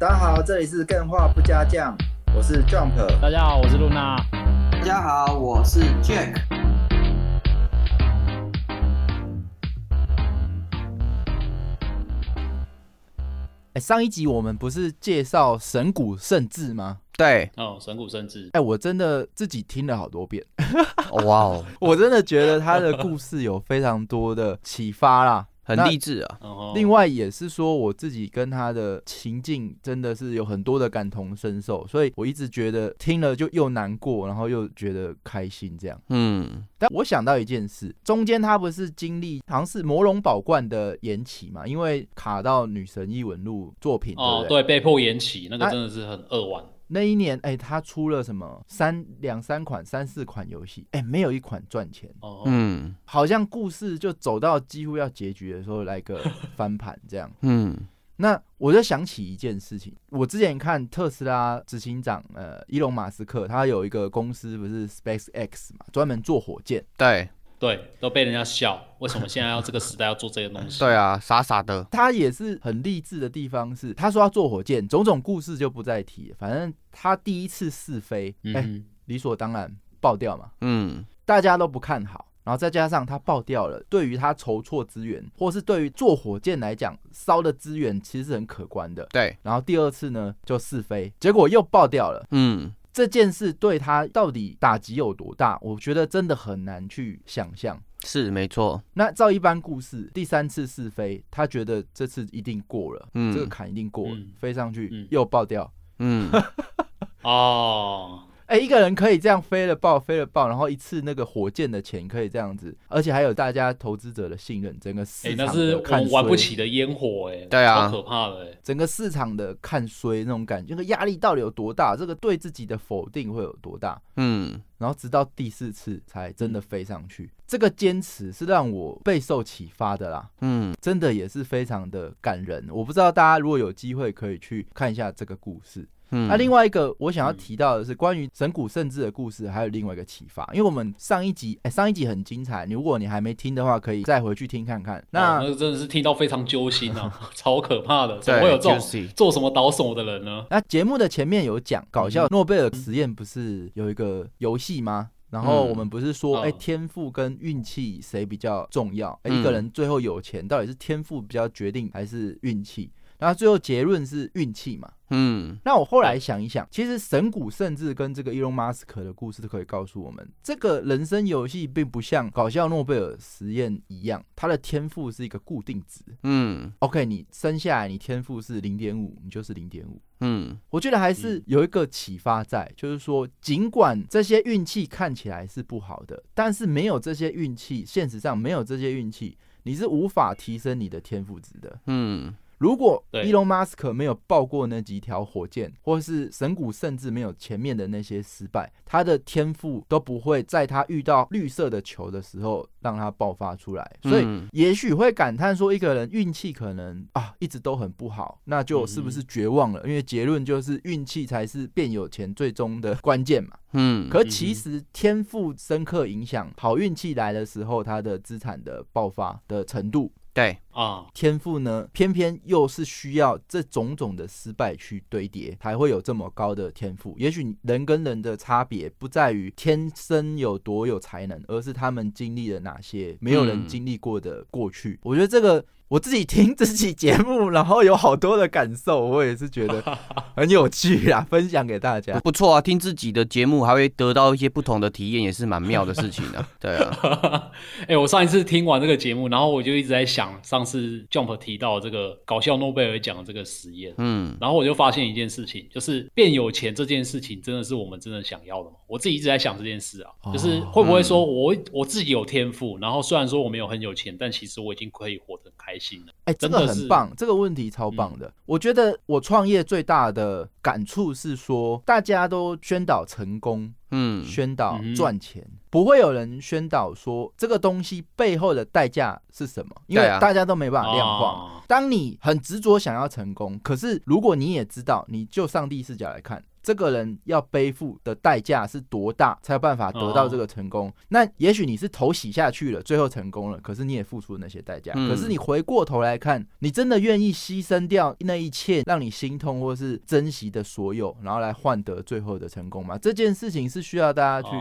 大家好，这里是更画不加酱，我是 Jump。大家好，我是露娜。大家好，我是 Jack。哎，上一集我们不是介绍神谷圣治吗？对，哦，神谷圣治。哎，我真的自己听了好多遍。哇哦，我真的觉得他的故事有非常多的启发啦。很励志啊！另外也是说，我自己跟他的情境真的是有很多的感同身受，所以我一直觉得听了就又难过，然后又觉得开心这样。嗯，但我想到一件事，中间他不是经历好像是魔龙宝冠的延期嘛，因为卡到女神异闻录作品，哦，对，被迫延期，那个真的是很扼腕。那一年，哎，他出了什么三两三款、三四款游戏，哎，没有一款赚钱。哦，嗯，好像故事就走到几乎要结局的时候来个 翻盘这样。嗯，那我就想起一件事情，我之前看特斯拉执行长呃伊隆马斯克，他有一个公司不是 Space X 嘛，专门做火箭。对。对，都被人家笑。为什么现在要这个时代要做这些东西？对啊，傻傻的。他也是很励志的地方是，他说要做火箭，种种故事就不再提。反正他第一次试飞，哎，理所当然爆掉嘛。嗯，大家都不看好。然后再加上他爆掉了，对于他筹措资源，或是对于做火箭来讲，烧的资源其实是很可观的。对。然后第二次呢，就试飞，结果又爆掉了。嗯。这件事对他到底打击有多大？我觉得真的很难去想象。是没错。那照一般故事，第三次试飞，他觉得这次一定过了，嗯，这个坎一定过了，飞上去又爆掉，嗯，哦。哎，一个人可以这样飞了爆，飞了爆，然后一次那个火箭的钱可以这样子，而且还有大家投资者的信任，整个市场的看玩不起的烟火，哎，对啊，可怕的，整个市场的看衰那种感觉，那个压力到底有多大？这个对自己的否定会有多大？嗯，然后直到第四次才真的飞上去，这个坚持是让我备受启发的啦。嗯，真的也是非常的感人。我不知道大家如果有机会可以去看一下这个故事。那另外一个我想要提到的是关于神谷圣治的故事，还有另外一个启发。因为我们上一集，哎，上一集很精彩，如果你还没听的话，可以再回去听看看。那那真的是听到非常揪心啊，超可怕的，怎么会有这种做什么倒什么的人呢？那节目的前面有讲搞笑诺贝尔实验，不是有一个游戏吗？然后我们不是说，哎，天赋跟运气谁比较重要？哎一个人最后有钱，到底是天赋比较决定，还是运气？然后最后结论是运气嘛？嗯，那我后来想一想，其实神谷甚至跟这个伊隆马斯克的故事都可以告诉我们，这个人生游戏并不像搞笑诺贝尔实验一样，他的天赋是一个固定值。嗯，OK，你生下来你天赋是零点五，你就是零点五。嗯，我觉得还是有一个启发在，就是说，尽管这些运气看起来是不好的，但是没有这些运气，现实上没有这些运气，你是无法提升你的天赋值的。嗯。如果伊隆马斯克没有爆过那几条火箭，或是神谷甚至没有前面的那些失败，他的天赋都不会在他遇到绿色的球的时候让他爆发出来。所以也许会感叹说，一个人运气可能啊一直都很不好，那就是不是绝望了？因为结论就是运气才是变有钱最终的关键嘛。嗯，可其实天赋深刻影响好运气来的时候，他的资产的爆发的程度。对啊，天赋呢，偏偏又是需要这种种的失败去堆叠，才会有这么高的天赋。也许人跟人的差别不在于天生有多有才能，而是他们经历了哪些没有人经历过的过去。我觉得这个。我自己听这期节目，然后有好多的感受，我也是觉得 很有趣啊，分享给大家。不错啊，听自己的节目还会得到一些不同的体验，也是蛮妙的事情的。对啊，哎，我上一次听完这个节目，然后我就一直在想，上次 Jump 提到这个搞笑诺贝尔奖的这个实验，嗯，然后我就发现一件事情，就是变有钱这件事情，真的是我们真的想要的吗？我自己一直在想这件事啊，就是会不会说我我自己有天赋，然后虽然说我没有很有钱，但其实我已经可以活得很开。哎，真的很棒，这个问题超棒的。我觉得我创业最大的感触是说，大家都宣导成功，嗯，宣导赚钱，不会有人宣导说这个东西背后的代价是什么，因为大家都没办法量化。当你很执着想要成功，可是如果你也知道，你就上帝视角来看。这个人要背负的代价是多大，才有办法得到这个成功。那也许你是头洗下去了，最后成功了，可是你也付出了那些代价。可是你回过头来看，你真的愿意牺牲掉那一切让你心痛或是珍惜的所有，然后来换得最后的成功吗？这件事情是需要大家去。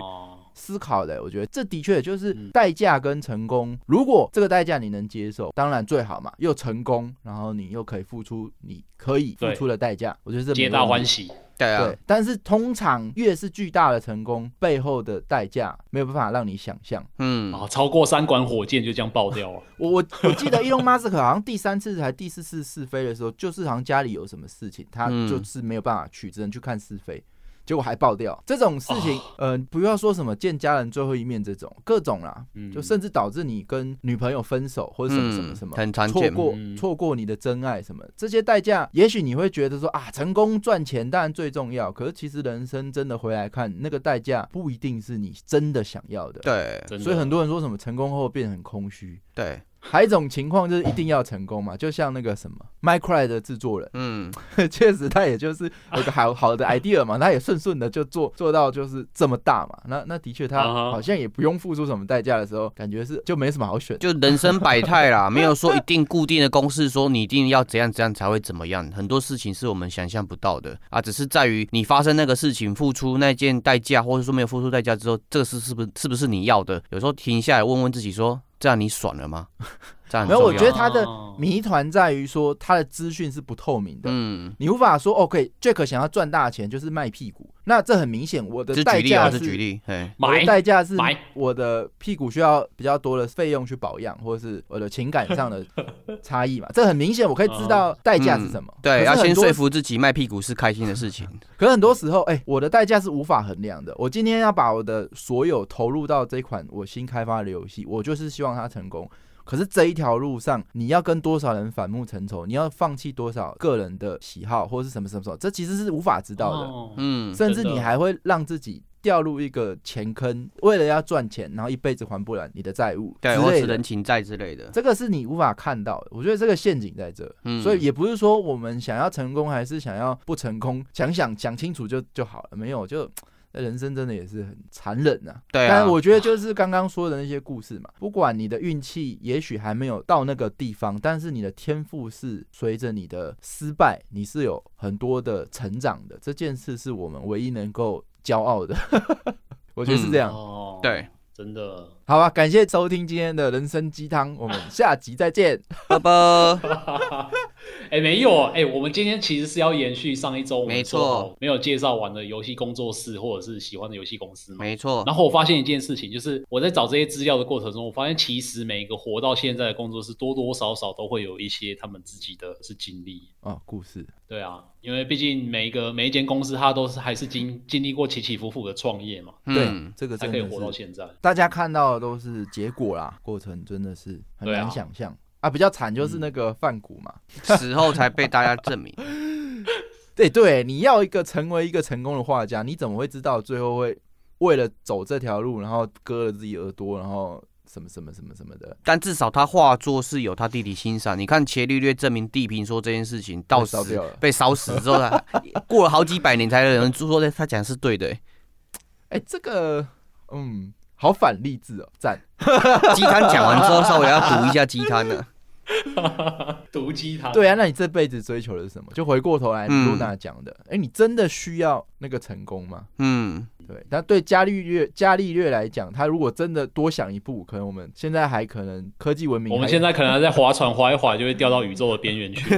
思考的，我觉得这的确就是代价跟成功。如果这个代价你能接受，当然最好嘛，又成功，然后你又可以付出你可以付出的代价，我觉得这皆大欢喜。对啊，但是通常越是巨大的成功，背后的代价没有办法让你想象。嗯，啊，超过三管火箭就这样爆掉了。我我我记得伊隆马斯克好像第三次还第四次试飞的时候，就是好像家里有什么事情，他就是没有办法去，只能去看试飞。结果还爆掉这种事情，呃，不要说什么见家人最后一面这种，各种啦，就甚至导致你跟女朋友分手或者什么什么什么，很错过错过你的真爱什么，这些代价，也许你会觉得说啊，成功赚钱当然最重要，可是其实人生真的回来看，那个代价不一定是你真的想要的。对，所以很多人说什么成功后变得很空虚。对。还一种情况就是一定要成功嘛，就像那个什么 Minecraft 的制作人，嗯，确实他也就是有个好 好的 idea 嘛，他也顺顺的就做做到就是这么大嘛，那那的确他好像也不用付出什么代价的时候，感觉是就没什么好选，就人生百态啦，没有说一定固定的公式，说你一定要怎样怎样才会怎么样，很多事情是我们想象不到的。啊，只是在于你发生那个事情付出那件代价，或者说没有付出代价之后，这个事是不是是不是你要的？有时候停下来问问自己说。这样你爽了吗？没有，我觉得他的谜团在于说他的资讯是不透明的。嗯，你无法说 OK，Jack 想要赚大钱就是卖屁股，那这很明显，我的代价是举例，我的代价是我的屁股需要比较多的费用去保养，或者是我的情感上的差异嘛？这很明显，我可以知道代价是什么。对，要先说服自己卖屁股是开心的事情。可是很多时候，哎，我的代价是无法衡量的。我今天要把我的所有投入到这款我新开发的游戏，我就是希望它成功。可是这一条路上，你要跟多少人反目成仇？你要放弃多少个人的喜好，或者是什么什么什么？这其实是无法知道的。嗯，甚至你还会让自己掉入一个钱坑，为了要赚钱，然后一辈子还不了你的债务，对，或是人情债之类的。这个是你无法看到的。我觉得这个陷阱在这，所以也不是说我们想要成功还是想要不成功，想想讲清楚就就好了。没有就。人生真的也是很残忍呐，对啊。但我觉得就是刚刚说的那些故事嘛，不管你的运气也许还没有到那个地方，但是你的天赋是随着你的失败，你是有很多的成长的。这件事是我们唯一能够骄傲的，我觉得是这样。哦，对，真的。好吧，感谢收听今天的人生鸡汤，我们下集再见，拜拜。哎，没有哎，我们今天其实是要延续上一周没错没有介绍完的游戏工作室或者是喜欢的游戏公司嘛，没错。然后我发现一件事情，就是我在找这些资料的过程中，我发现其实每一个活到现在的工作室，多多少少都会有一些他们自己的是经历啊，故事。对啊，因为毕竟每一个每一间公司，它都是还是经经历过起起伏伏的创业嘛，对，这个才可以活到现在。大家看到的都是结果啦，过程真的是很难想象。啊，比较惨就是那个范谷嘛，死后才被大家证明。对对，你要一个成为一个成功的画家，你怎么会知道最后会为了走这条路，然后割了自己耳朵，然后什么什么什么什么的？但至少他画作是有他弟弟欣赏。你看伽利略证明地平说这件事情，到死被烧死之后，过了好几百年才有人说他讲是对的。哎，这个，嗯。好反励志哦，赞！鸡汤讲完之后，稍微要补一下鸡汤呢。毒鸡汤。对啊，那你这辈子追求的是什么？就回过头来，露娜讲的，哎，你真的需要那个成功吗？嗯，对。但对伽利略，伽利略来讲，他如果真的多想一步，可能我们现在还可能科技文明，我们现在可能还在划船，划一划就会掉到宇宙的边缘去。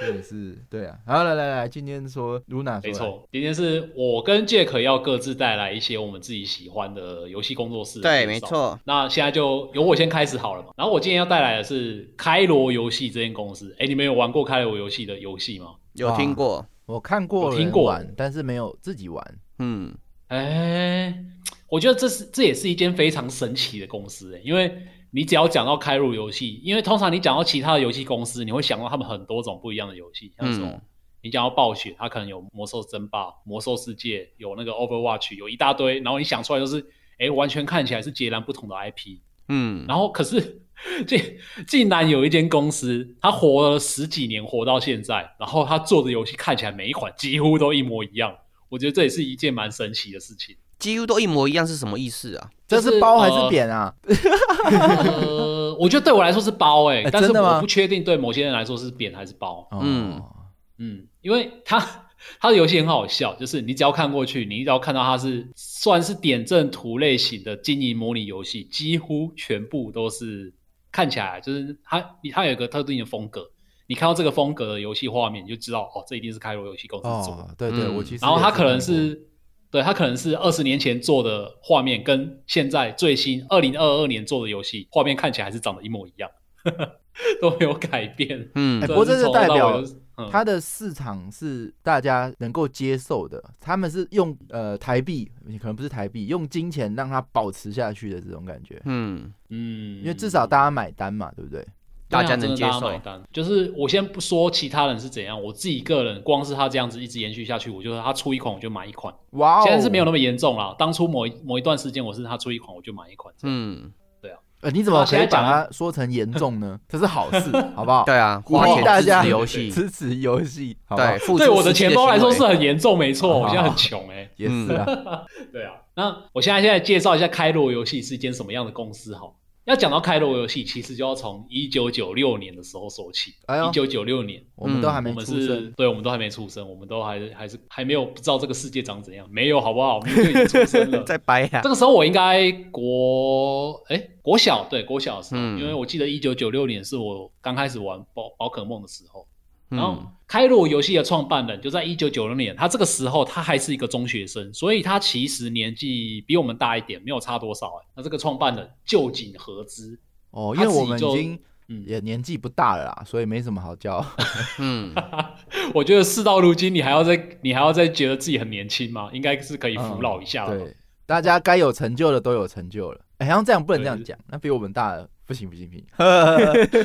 也 是对啊，好，来来来，今天说露娜，没错，今天是我跟 Jack 要各自带来一些我们自己喜欢的游戏工作室。对，没错。那现在就由我先开始好了嘛。然后我今天要带来的是开罗游戏这间公司。哎，你们有玩过开罗游戏的游戏吗？有听过，我看过，听过，但是没有自己玩。嗯，哎，我觉得这是这也是一间非常神奇的公司哎，因为。你只要讲到开入游戏，因为通常你讲到其他的游戏公司，你会想到他们很多种不一样的游戏，像什么？你讲到暴雪，它可能有魔兽争霸、魔兽世界，有那个 Overwatch，有一大堆，然后你想出来就是，哎，完全看起来是截然不同的 IP。嗯，然后可是 竟竟然有一间公司，他活了十几年，活到现在，然后他做的游戏看起来每一款几乎都一模一样。我觉得这也是一件蛮神奇的事情。几乎都一模一样是什么意思啊？这是包还是扁啊？呃，我觉得对我来说是包哎，但是我不确定对某些人来说是扁还是包。嗯嗯，因为他他的游戏很好笑，就是你只要看过去，你只要看到它是算是点阵图类型的经营模拟游戏，几乎全部都是看起来就是它它有一个特定的风格。你看到这个风格的游戏画面，你就知道哦，这一定是开罗游戏公司做的。对对，我其实然后它可能是。对它可能是二十年前做的画面，跟现在最新二零二二年做的游戏画面看起来还是长得一模一样，都没有改变。嗯，不过这是代表它的市场是大家能够接受的，他们是用呃台币，可能不是台币，用金钱让它保持下去的这种感觉。嗯嗯，因为至少大家买单嘛，对不对？大家能接受，就是我先不说其他人是怎样，我自己个人，光是他这样子一直延续下去，我就他出一款我就买一款。哇，现在是没有那么严重了。当初某某一段时间，我是他出一款我就买一款。嗯。呃，你怎么可以把它说成严重呢？这是好事，好不好？对啊，花钱支持游戏支持游戏。对，对我的钱包来说是很严重，没错。我现在很穷哎，也是啊。对啊，那我现在现在介绍一下开罗游戏是一间什么样的公司好。要讲到开罗游戏，其实就要从一九九六年的时候说起。一九九六年，我们都还没出生，对，我们都还没出生，我们都还还是还没有不知道这个世界长怎样，没有好不好？我们就已经出生了，在掰呀。这个时候我应该国哎国小，对国小的时候，因为我记得一九九六年是我刚开始玩宝宝可梦的时候。然后，开罗游戏的创办人就在一九九六年，他这个时候他还是一个中学生，所以他其实年纪比我们大一点，没有差多少哎。那这个创办人旧井和之哦，因为我们已经也年纪不大了啦，所以没什么好叫。嗯，我觉得事到如今，你还要再你还要再觉得自己很年轻吗？应该是可以服老一下了。对，大家该有成就的都有成就了。哎，好像这样不能这样讲，那比我们大。不行不行不行！对对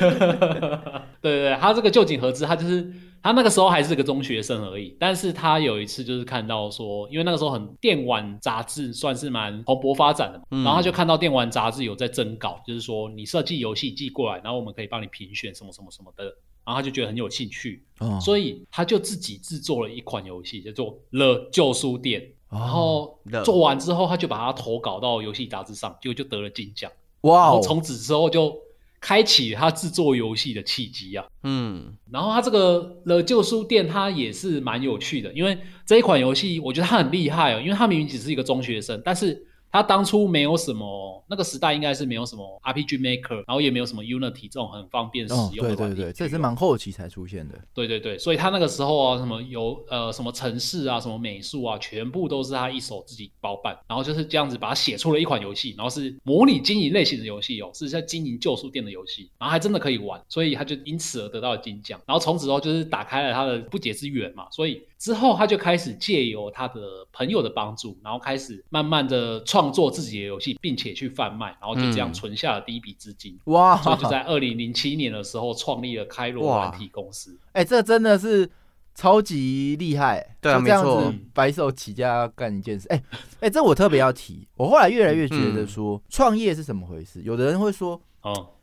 对，他这个旧景合资，他就是他那个时候还是个中学生而已。但是他有一次就是看到说，因为那个时候很电玩杂志算是蛮蓬勃发展的，然后他就看到电玩杂志有在征稿，就是说你设计游戏寄过来，然后我们可以帮你评选什么什么什么的，然后他就觉得很有兴趣，所以他就自己制作了一款游戏，叫做《了旧书店》。然后做完之后，他就把它投稿到游戏杂志上，结果就得了金奖。哇！从此之后就开启他制作游戏的契机啊。嗯，然后他这个了旧书店，它也是蛮有趣的，因为这一款游戏我觉得它很厉害哦，因为它明明只是一个中学生，但是。他当初没有什么，那个时代应该是没有什么 RPG Maker，然后也没有什么 Unity 这种很方便使用的。对对对，这是蛮后期才出现的。对对对，所以他那个时候啊，什么有呃什么城市啊，什么美术啊，全部都是他一手自己包办，然后就是这样子把它写出了一款游戏，然后是模拟经营类型的游戏哦，是在经营旧书店的游戏，然后还真的可以玩，所以他就因此而得到了金奖，然后从此之后就是打开了他的不解之缘嘛，所以。之后，他就开始借由他的朋友的帮助，然后开始慢慢的创作自己的游戏，并且去贩卖，然后就这样存下了第一笔资金。哇！所以就在二零零七年的时候，创立了开罗软体公司。哎，这真的是超级厉害！对啊，没错，白手起家干一件事。哎哎，这我特别要提。我后来越来越觉得说，创业是怎么回事？有的人会说，哦。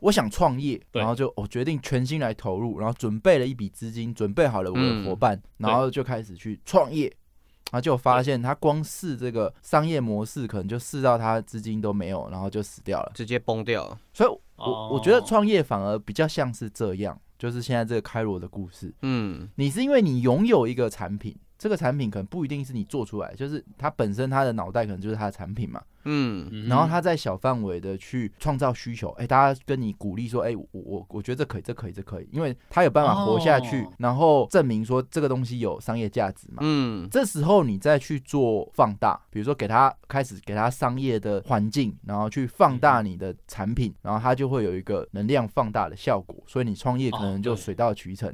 我想创业，然后就我决定全心来投入，然后准备了一笔资金，准备好了我的伙伴，然后就开始去创业，然后就发现他光试这个商业模式，可能就试到他资金都没有，然后就死掉了，直接崩掉了。所以，我我觉得创业反而比较像是这样，就是现在这个开罗的故事。嗯，你是因为你拥有一个产品。这个产品可能不一定是你做出来，就是它本身它的脑袋可能就是它的产品嘛，嗯，然后它在小范围的去创造需求，哎，大家跟你鼓励说，哎，我我我觉得这可以，这可以，这可以，因为它有办法活下去，然后证明说这个东西有商业价值嘛，嗯，这时候你再去做放大，比如说给他开始给他商业的环境，然后去放大你的产品，然后它就会有一个能量放大的效果，所以你创业可能就水到渠成。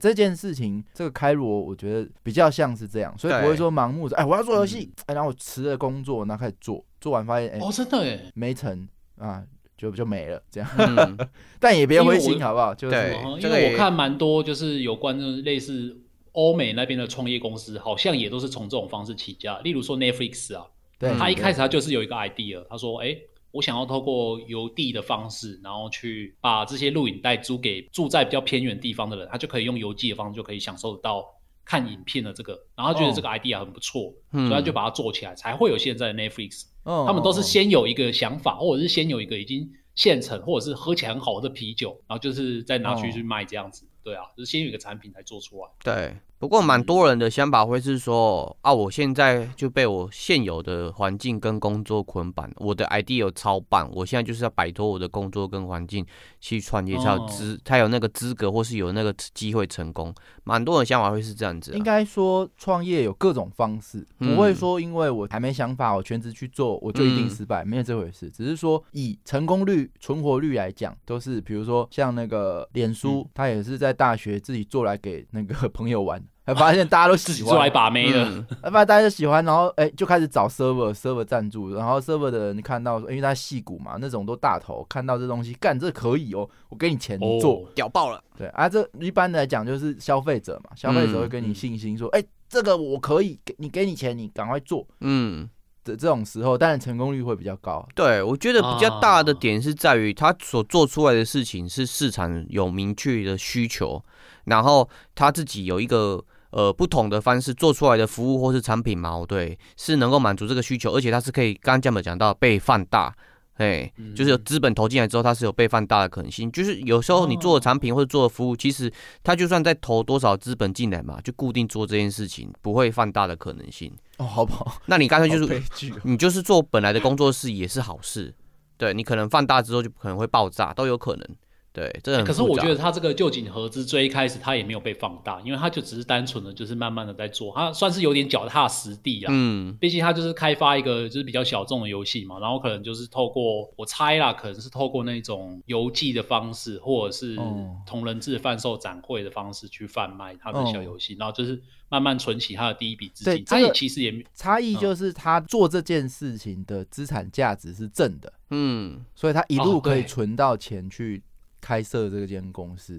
这件事情，这个开罗，我觉得比较像是这样，所以不会说盲目的，哎，我要做游戏，哎，然后我辞了工作，然后开始做，做完发现，哎，哦，真的哎，没成啊，就就没了，这样。但也别灰心，好不好？就是因为我看蛮多，就是有关的类似欧美那边的创业公司，好像也都是从这种方式起家。例如说 Netflix 啊，对，他一开始他就是有一个 idea，他说，哎。我想要透过邮递的方式，然后去把这些录影带租给住在比较偏远地方的人，他就可以用邮寄的方式就可以享受到看影片的这个，然后觉得这个 idea 很不错，所以他就把它做起来，才会有现在的 Netflix。他们都是先有一个想法，或者是先有一个已经现成，或者是喝起来很好的啤酒，然后就是再拿去去卖这样子。对啊，就是先有一个产品才做出来。对。不过蛮多人的想法会是说啊，我现在就被我现有的环境跟工作捆绑，我的 idea 超棒，我现在就是要摆脱我的工作跟环境去创业，才有资，才有那个资格或是有那个机会成功。蛮多人想法会是这样子。应该说创业有各种方式，不会说因为我还没想法，我全职去做我就一定失败，没有这回事。只是说以成功率、存活率来讲，都是比如说像那个脸书，他也是在大学自己做来给那个 朋友玩。还发现大家都喜欢来把妹的，发现大家都喜欢，然后哎就开始找 server，server 赞助，然后 server 的人看到，因为他戏骨嘛，那种都大头，看到这东西，干这可以哦，我给你钱做，屌爆了。对啊，这一般来讲就是消费者嘛，消费者会给你信心，说哎这个我可以给你，给你钱，你赶快做。嗯，的这种时候，当然成功率会比较高。对，我觉得比较大的点是在于他所做出来的事情是市场有明确的需求，然后他自己有一个。呃，不同的方式做出来的服务或是产品嘛，对，是能够满足这个需求，而且它是可以，刚刚江本讲到被放大，哎，就是有资本投进来之后，它是有被放大的可能性。就是有时候你做的产品或者做的服务，其实它就算再投多少资本进来嘛，就固定做这件事情，不会放大的可能性。哦，好不好？那你干脆就是，你就是做本来的工作室也是好事，对你可能放大之后就可能会爆炸，都有可能。对，这可是我觉得他这个旧景合资最一开始他也没有被放大，因为他就只是单纯的就是慢慢的在做，他算是有点脚踏实地啊。嗯，毕竟他就是开发一个就是比较小众的游戏嘛，然后可能就是透过我猜啦，可能是透过那种邮寄的方式，或者是同人志贩售展会的方式去贩卖他的小游戏，然后就是慢慢存起他的第一笔资金。他也其实也差异就是他做这件事情的资产价值是正的，嗯，所以他一路可以存到钱去。开设这间公司，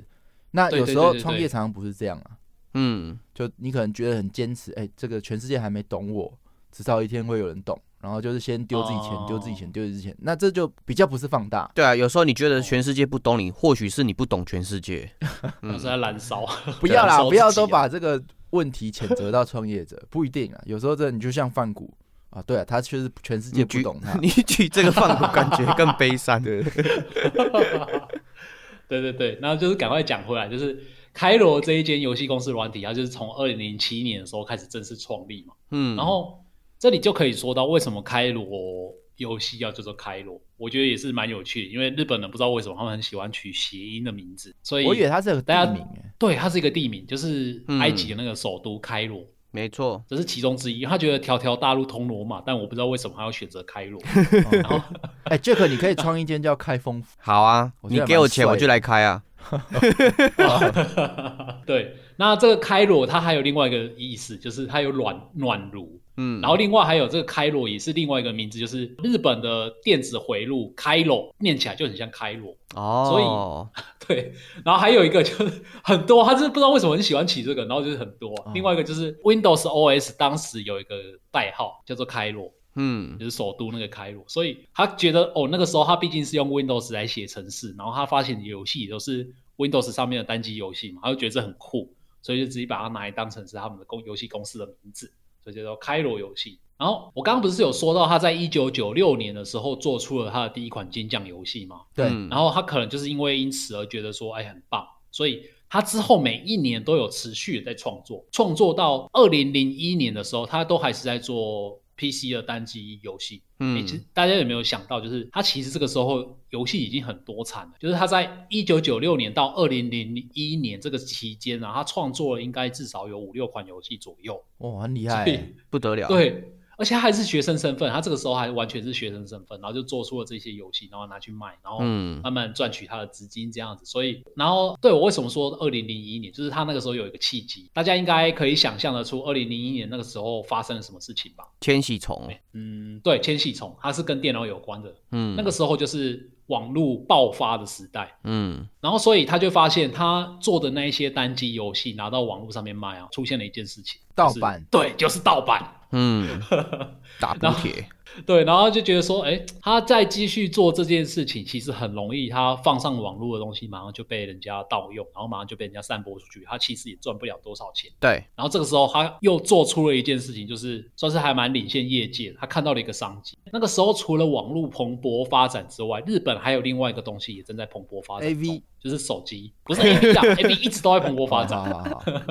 那有时候创业常常不是这样啊。嗯，就你可能觉得很坚持，哎，这个全世界还没懂我，迟早一天会有人懂。然后就是先丢自己钱，丢自己钱，丢自己钱，那这就比较不是放大。对啊，有时候你觉得全世界不懂你，或许是你不懂全世界。嗯，在燃烧。不要啦，不要都把这个问题谴责到创业者，不一定啊。有时候这你就像范谷。啊，对啊，他确实全世界不懂他。你举这个范谷，感觉更悲伤。对。对对对，然后就是赶快讲回来，就是开罗这一间游戏公司软体，它就是从二零零七年的时候开始正式创立嘛。嗯，然后这里就可以说到为什么开罗游戏要叫做开罗，我觉得也是蛮有趣的，因为日本人不知道为什么他们很喜欢取谐音的名字，所以我以为它是个地名，对，它是一个地名，就是埃及的那个首都开罗。没错，这是其中之一。他觉得条条大路通罗马，但我不知道为什么他要选择开罗。哎，Jack，你可以创一间叫开封。好啊，你给我钱我就来开啊。对，那这个开罗它还有另外一个意思，就是它有暖暖炉。嗯，然后另外还有这个开罗也是另外一个名字，就是日本的电子回路开罗，念起来就很像开罗哦。所以 对，然后还有一个就是很多，他是不知道为什么很喜欢起这个，然后就是很多。另外一个就是 Windows OS 当时有一个代号叫做开罗，嗯，就是首都那个开罗，所以他觉得哦，那个时候他毕竟是用 Windows 来写程式，然后他发现游戏都是 Windows 上面的单机游戏嘛，他就觉得这很酷，所以就直接把它拿来当成是他们的公游戏公司的名字。叫做开罗游戏。然后我刚刚不是有说到他在一九九六年的时候做出了他的第一款金将游戏吗？对。然后他可能就是因为因此而觉得说，哎，很棒。所以他之后每一年都有持续的在创作，创作到二零零一年的时候，他都还是在做。PC 的单机游戏，嗯，其实大家有没有想到，就是它其实这个时候游戏已经很多产了。就是他在一九九六年到二零零一年这个期间啊，他创作了应该至少有五六款游戏左右。哦，很厉害，不得了。对。而且他还是学生身份，他这个时候还完全是学生身份，然后就做出了这些游戏，然后拿去卖，然后慢慢赚取他的资金这样子。所以，然后对我为什么说二零零一年，就是他那个时候有一个契机，大家应该可以想象得出二零零一年那个时候发生了什么事情吧？千禧虫，嗯，对，千禧虫，它是跟电脑有关的，嗯，那个时候就是网络爆发的时代，嗯，然后所以他就发现他做的那一些单机游戏拿到网络上面卖啊，出现了一件事情，盗版，对，就是盗版。嗯，打补贴，对，然后就觉得说，哎，他再继续做这件事情，其实很容易，他放上网络的东西马上就被人家盗用，然后马上就被人家散播出去，他其实也赚不了多少钱。对，然后这个时候他又做出了一件事情，就是算是还蛮领先业界，他看到了一个商机。那个时候除了网络蓬勃发展之外，日本还有另外一个东西也正在蓬勃发展。A V 就是手机，不是 A V 啊，A V 一直都在蓬勃发展，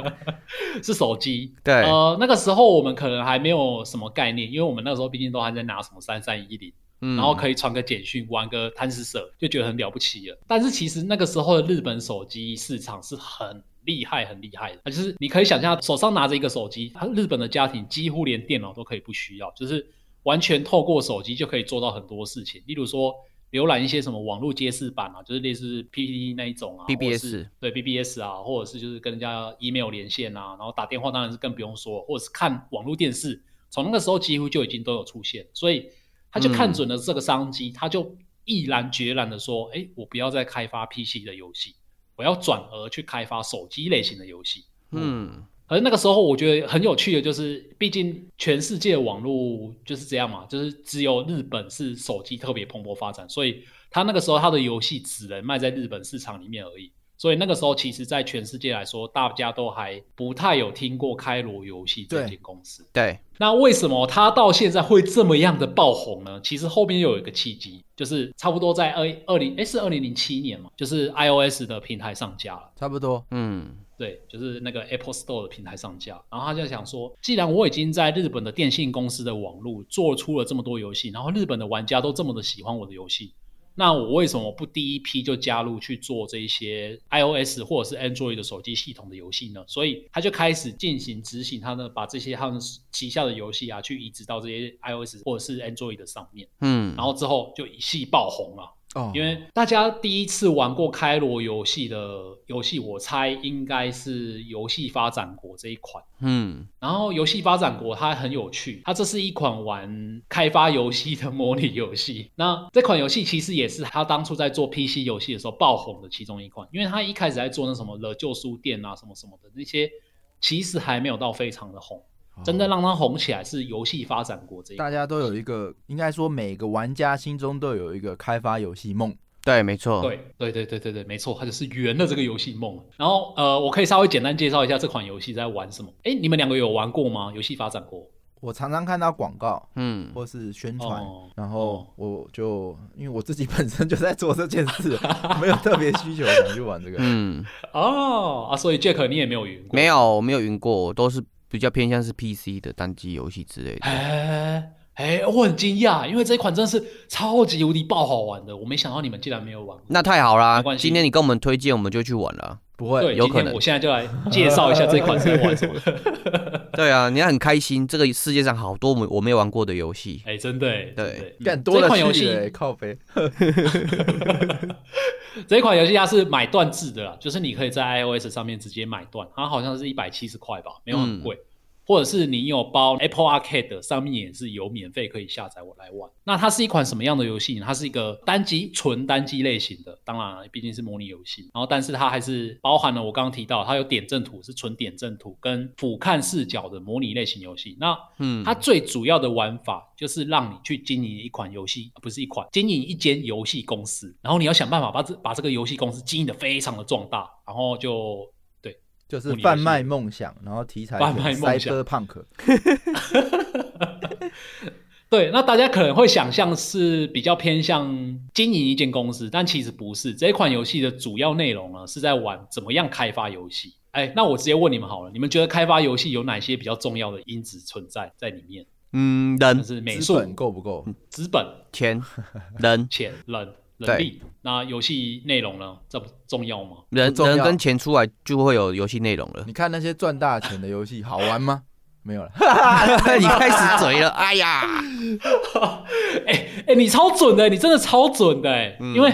是手机。对，呃，那个时候我们可能还没有什么概念，因为我们那时候毕竟都还在拿什么三三一零，然后可以传个简讯，玩个贪食蛇，就觉得很了不起了。但是其实那个时候的日本手机市场是很厉害、很厉害的，就是你可以想象，手上拿着一个手机，他日本的家庭几乎连电脑都可以不需要，就是完全透过手机就可以做到很多事情，例如说。浏览一些什么网络揭示版啊，就是类似 PPT 那一种啊，BBS 对 BBS 啊，或者是就是跟人家 email 连线啊，然后打电话当然是更不用说，或者是看网络电视，从那个时候几乎就已经都有出现，所以他就看准了这个商机，他就毅然决然的说，哎，我不要再开发 PC 的游戏，我要转而去开发手机类型的游戏，嗯。而那个时候，我觉得很有趣的，就是毕竟全世界网络就是这样嘛，就是只有日本是手机特别蓬勃发展，所以他那个时候他的游戏只能卖在日本市场里面而已。所以那个时候，其实，在全世界来说，大家都还不太有听过开罗游戏这间公司。对。那为什么它到现在会这么样的爆红呢？其实后面又有一个契机，就是差不多在二二零，哎，是二零零七年嘛，就是 iOS 的平台上架了。差不多，嗯。对，就是那个 Apple Store 的平台上架，然后他就想说，既然我已经在日本的电信公司的网络做出了这么多游戏，然后日本的玩家都这么的喜欢我的游戏，那我为什么不第一批就加入去做这些 iOS 或者是 Android 的手机系统的游戏呢？所以他就开始进行执行，他呢把这些他们旗下的游戏啊，去移植到这些 iOS 或者是 Android 的上面，嗯，然后之后就一系爆红了。哦，因为大家第一次玩过开罗游戏的游戏，我猜应该是游戏发展国这一款。嗯，然后游戏发展国它很有趣，它这是一款玩开发游戏的模拟游戏。那这款游戏其实也是他当初在做 PC 游戏的时候爆红的其中一款，因为他一开始在做那什么了旧书店啊什么什么的那些，其实还没有到非常的红。真的让它红起来是游戏发展国这一，大家都有一个，应该说每个玩家心中都有一个开发游戏梦。对，没错。对，对，对，对，对，对，没错，它就是圆了这个游戏梦。然后，呃，我可以稍微简单介绍一下这款游戏在玩什么。哎，你们两个有玩过吗？游戏发展过？我常常看到广告，嗯，或是宣传，然后我就因为我自己本身就在做这件事，没有特别需求想去玩这个。嗯，哦，啊，所以 Jack 你也没有云过？没有，没有云过，都是。比较偏向是 PC 的单机游戏之类的。哎，我很惊讶，因为这一款真的是超级无敌爆好玩的，我没想到你们竟然没有玩。那太好啦！今天你跟我们推荐，我们就去玩了。不会，有可能。我现在就来介绍一下这款是玩什么。对啊，你要很开心。这个世界上好多我我没玩过的游戏。哎，真的。对，更多款游戏靠背。这一款游戏它是买断制的啦，就是你可以在 iOS 上面直接买断，它好像是一百七十块吧，没有很贵。或者是你有包 Apple Arcade，上面也是有免费可以下载我来玩。那它是一款什么样的游戏呢？它是一个单机纯单机类型的，当然毕竟是模拟游戏。然后，但是它还是包含了我刚刚提到，它有点阵图，是纯点阵图跟俯瞰视角的模拟类型游戏。那嗯，它最主要的玩法就是让你去经营一款游戏，不是一款，经营一间游戏公司。然后你要想办法把这把这个游戏公司经营的非常的壮大，然后就。就是贩卖梦想，然后题材贩卖梦想，punk。对，那大家可能会想象是比较偏向经营一间公司，但其实不是。这一款游戏的主要内容呢，是在玩怎么样开发游戏。哎，那我直接问你们好了，你们觉得开发游戏有哪些比较重要的因子存在在里面？嗯，人是美术够不够？资本、钱、人、钱、人。能力，那游戏内容呢？这不重要吗？人人跟钱出来就会有游戏内容了。你看那些赚大钱的游戏好玩吗？没有了，你开始嘴了。哎呀，哎哎，你超准的，你真的超准的。哎，因为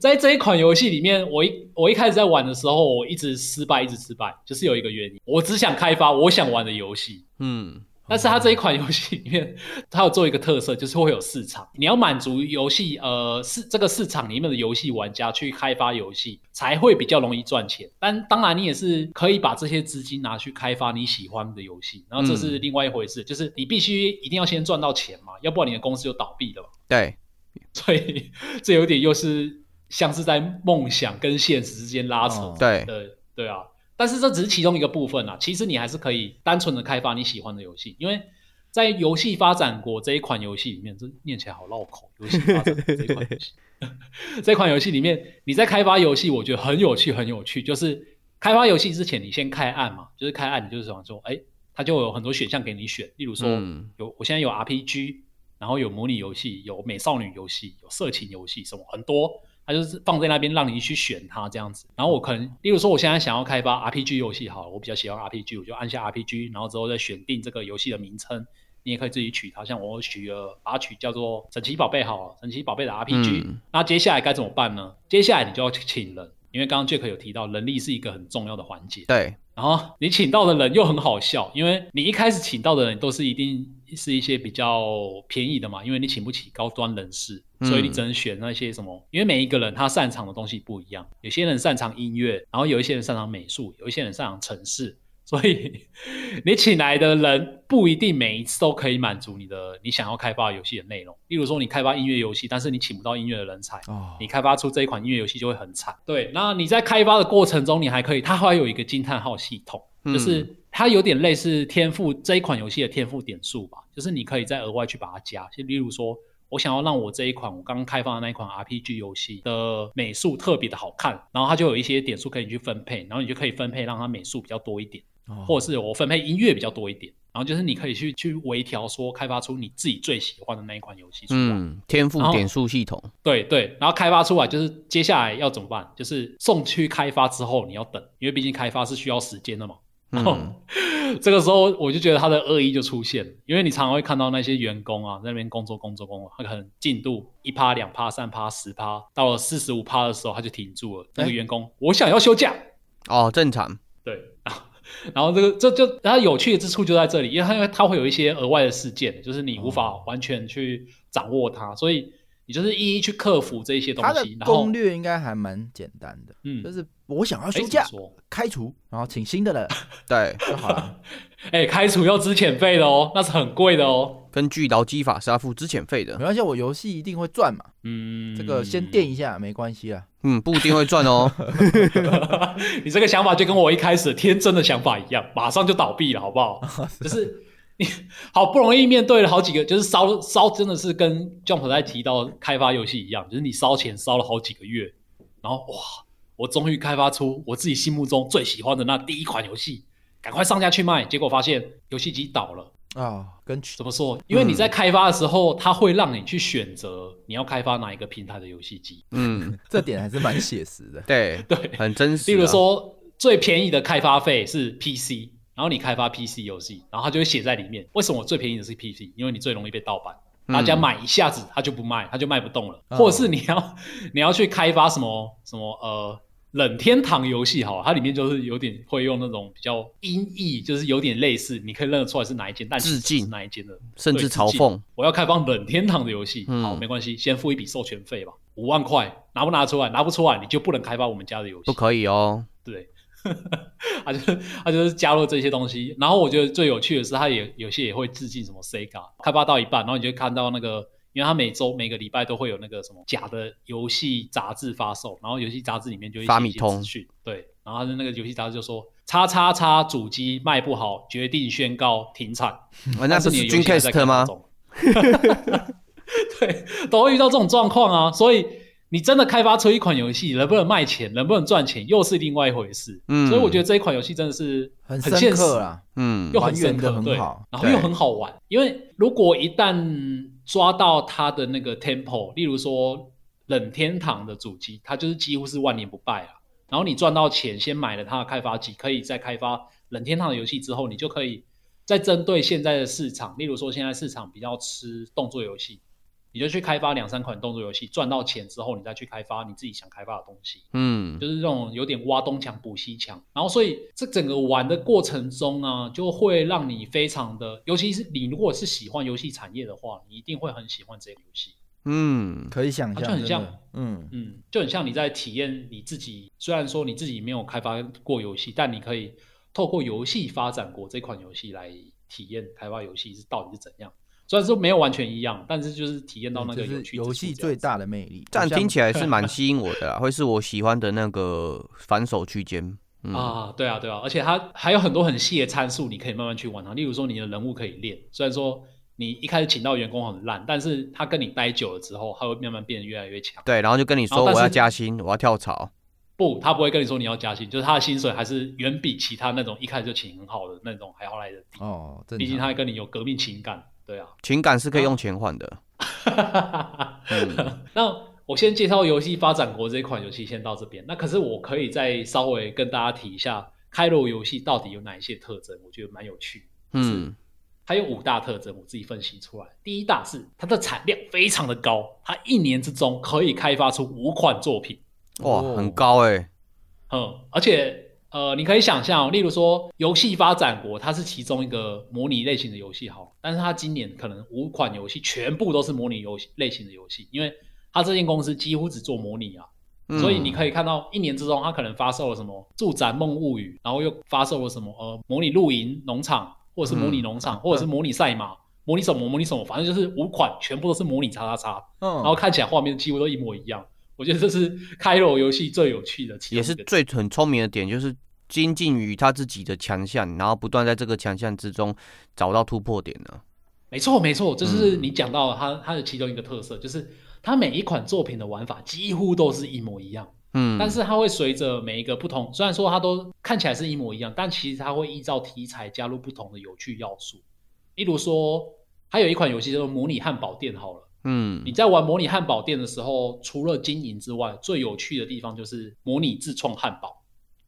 在这一款游戏里面，我一我一开始在玩的时候，我一直失败，一直失败，就是有一个原因，我只想开发我想玩的游戏。嗯。但是它这一款游戏里面，它有做一个特色，就是会有市场，你要满足游戏呃市这个市场里面的游戏玩家去开发游戏，才会比较容易赚钱。但当然，你也是可以把这些资金拿去开发你喜欢的游戏，然后这是另外一回事，就是你必须一定要先赚到钱嘛，要不然你的公司就倒闭了嘛。对，所以这有点又是像是在梦想跟现实之间拉扯。对，对，对啊。但是这只是其中一个部分啊，其实你还是可以单纯的开发你喜欢的游戏，因为在游戏发展国这一款游戏里面，这念起来好绕口。游戏发展这一款游戏，这款游戏里面，你在开发游戏，我觉得很有趣，很有趣。就是开发游戏之前，你先开案嘛，就是开案，你就是想说，哎，它就有很多选项给你选，例如说，有我现在有 RPG，然后有模拟游戏，有美少女游戏，有色情游戏，什么很多。它就是放在那边让你去选它这样子，然后我可能，例如说我现在想要开发 RPG 游戏，好，我比较喜欢 RPG，我就按下 RPG，然后之后再选定这个游戏的名称，你也可以自己取。它，像我取了把它取叫做神奇宝贝，好，神奇宝贝的 RPG，那接下来该怎么办呢？接下来你就要去请人，因为刚刚 Jack 有提到人力是一个很重要的环节，对，然后你请到的人又很好笑，因为你一开始请到的人都是一定。是一些比较便宜的嘛，因为你请不起高端人士，所以你只能选那些什么？因为每一个人他擅长的东西不一样，有些人擅长音乐，然后有一些人擅长美术，有一些人擅长城市，所以 你请来的人不一定每一次都可以满足你的你想要开发游戏的内容。例如说，你开发音乐游戏，但是你请不到音乐的人才，你开发出这一款音乐游戏就会很惨。对，那你在开发的过程中，你还可以，它还有一个惊叹号系统，就是。它有点类似天赋这一款游戏的天赋点数吧，就是你可以再额外去把它加，就例如说，我想要让我这一款我刚刚开发的那一款 RPG 游戏的美术特别的好看，然后它就有一些点数可以去分配，然后你就可以分配让它美术比较多一点，或者是我分配音乐比较多一点，然后就是你可以去去微调，说开发出你自己最喜欢的那一款游戏出来。嗯，天赋点数系统。对对，然后开发出来就是接下来要怎么办？就是送去开发之后你要等，因为毕竟开发是需要时间的嘛。嗯，这个时候我就觉得他的恶意就出现了，因为你常常会看到那些员工啊在那边工作工作工作，他可能进度一趴两趴三趴十趴，到了四十五趴的时候他就停住了。那个员工，我想要休假。哦，正常。对，然后这个这就然后有趣的之处就在这里，因为他因为他会有一些额外的事件，就是你无法完全去掌握它，所以。你就是一一去克服这些东西，然后攻略应该还蛮简单的，嗯，就是我想要休假，开除，然后请新的人，对，就好了。哎，开除要支遣费的哦，那是很贵的哦。根据劳基法是要付支遣费的，没关系，我游戏一定会赚嘛，嗯，这个先垫一下没关系啊，嗯，不一定会赚哦。你这个想法就跟我一开始天真的想法一样，马上就倒闭了，好不好？就是。你好不容易面对了好几个，就是烧烧，真的是跟 Jump 在提到开发游戏一样，就是你烧钱烧了好几个月，然后哇，我终于开发出我自己心目中最喜欢的那第一款游戏，赶快上架去卖，结果发现游戏机倒了啊！跟怎么说？因为你在开发的时候，它会让你去选择你要开发哪一个平台的游戏机。嗯，这点还是蛮写实的。对 对，很真实。例如说，最便宜的开发费是 PC。然后你开发 PC 游戏，然后它就会写在里面。为什么最便宜的是 PC？因为你最容易被盗版，大家买一下子它就不卖，它就卖不动了。或者是你要 你要去开发什么什么呃冷天堂游戏，哈，它里面就是有点会用那种比较音译，就是有点类似，你可以认得出来是哪一间，但致敬哪一间的，甚至嘲讽。我要开放冷天堂的游戏，好，没关系，先付一笔授权费吧，五万块，拿不拿出来？拿不出来，你就不能开发我们家的游戏，不可以哦。对。他就是他就是加入这些东西，然后我觉得最有趣的是，他也有些也会致敬什么 Sega，开发到一半，然后你就看到那个，因为他每周每个礼拜都会有那个什么假的游戏杂志发售，然后游戏杂志里面就一些资讯，对，然后他的那个游戏杂志就说，叉叉叉主机卖不好，决定宣告停产。那是你 Dreamcast 吗？对，都会遇到这种状况啊，所以。你真的开发出一款游戏，能不能卖钱，能不能赚钱，又是另外一回事。嗯，所以我觉得这一款游戏真的是很现实啊，嗯，又很深刻，对，然后又很好玩。因为如果一旦抓到它的那个 tempo，例如说冷天堂的主机，它就是几乎是万年不败啊。然后你赚到钱，先买了它的开发机，可以再开发冷天堂的游戏之后，你就可以再针对现在的市场，例如说现在市场比较吃动作游戏。你就去开发两三款动作游戏，赚到钱之后，你再去开发你自己想开发的东西。嗯，就是这种有点挖东墙补西墙。然后，所以这整个玩的过程中呢，就会让你非常的，尤其是你如果是喜欢游戏产业的话，你一定会很喜欢这个游戏。嗯，可以想象，就很像，嗯嗯，就很像你在体验你自己。虽然说你自己没有开发过游戏，但你可以透过游戏发展过这款游戏来体验开发游戏是到底是怎样。虽然说没有完全一样，但是就是体验到那个游戏最大的魅力。这样听起来是蛮 吸引我的，会是我喜欢的那个反手区间啊，对啊对啊，而且它还有很多很细的参数，你可以慢慢去玩它。例如说你的人物可以练，虽然说。你一开始请到员工很烂，但是他跟你待久了之后，他会慢慢变得越来越强。对，然后就跟你说我要加薪，我要跳槽。不，他不会跟你说你要加薪，就是他的薪水还是远比其他那种一开始就请很好的那种还要来的低。哦，毕竟他跟你有革命情感，对啊。情感是可以用钱换的。那我先介绍游戏发展国这一款游戏，先到这边。那可是我可以再稍微跟大家提一下，开罗游戏到底有哪一些特征？我觉得蛮有趣。嗯。它有五大特征，我自己分析出来。第一大是它的产量非常的高，它一年之中可以开发出五款作品，哇，很高哎。嗯，而且呃，你可以想象，例如说游戏发展国，它是其中一个模拟类型的游戏，好，但是它今年可能五款游戏全部都是模拟游戏类型的游戏，因为它这间公司几乎只做模拟啊，所以你可以看到一年之中，它可能发售了什么《住宅梦物语》，然后又发售了什么呃模拟露营农场。或者是模拟农场，或者是模拟赛马，模拟什么模拟什么，反正就是五款全部都是模拟叉叉叉，嗯，然后看起来画面几乎都一模一样。我觉得这是开罗游戏最有趣的，也是最很聪明的点，就是精进于他自己的强项，然后不断在这个强项之中找到突破点呢。没错，没错，这是你讲到他他的其中一个特色，就是他每一款作品的玩法几乎都是一模一样。嗯，但是它会随着每一个不同，虽然说它都看起来是一模一样，但其实它会依照题材加入不同的有趣要素。例如说，还有一款游戏叫做《模拟汉堡店》。好了，嗯，你在玩模拟汉堡店的时候，除了经营之外，最有趣的地方就是模拟自创汉堡。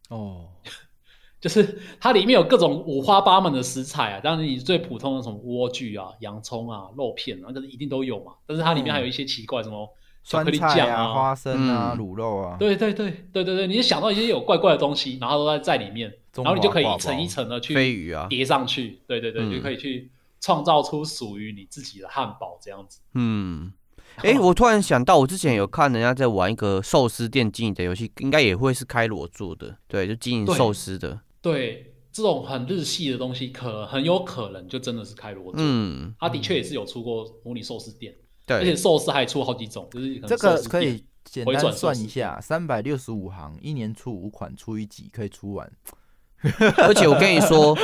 哦，就是它里面有各种五花八门的食材啊，当然你最普通的什么莴苣啊、洋葱啊、肉片啊，就是一定都有嘛。但是它里面还有一些奇怪什么。酸菜啊，花生啊，卤肉啊，对对对对对对，你就想到一些有怪怪的东西，然后都在在里面，然后你就可以一层一层的去飞鱼啊叠上去，对对对，就可以去创造出属于你自己的汉堡这样子。嗯，哎，我突然想到，我之前有看人家在玩一个寿司店经营的游戏，应该也会是开罗做的，对，就经营寿司的。对，这种很日系的东西，可很有可能就真的是开罗做。嗯，他的确也是有出过模拟寿司店。对而且寿司还出好几种，就是这个可以简单算一下，三百六十五行，一年出五款，出一集可以出完。而且我跟你说，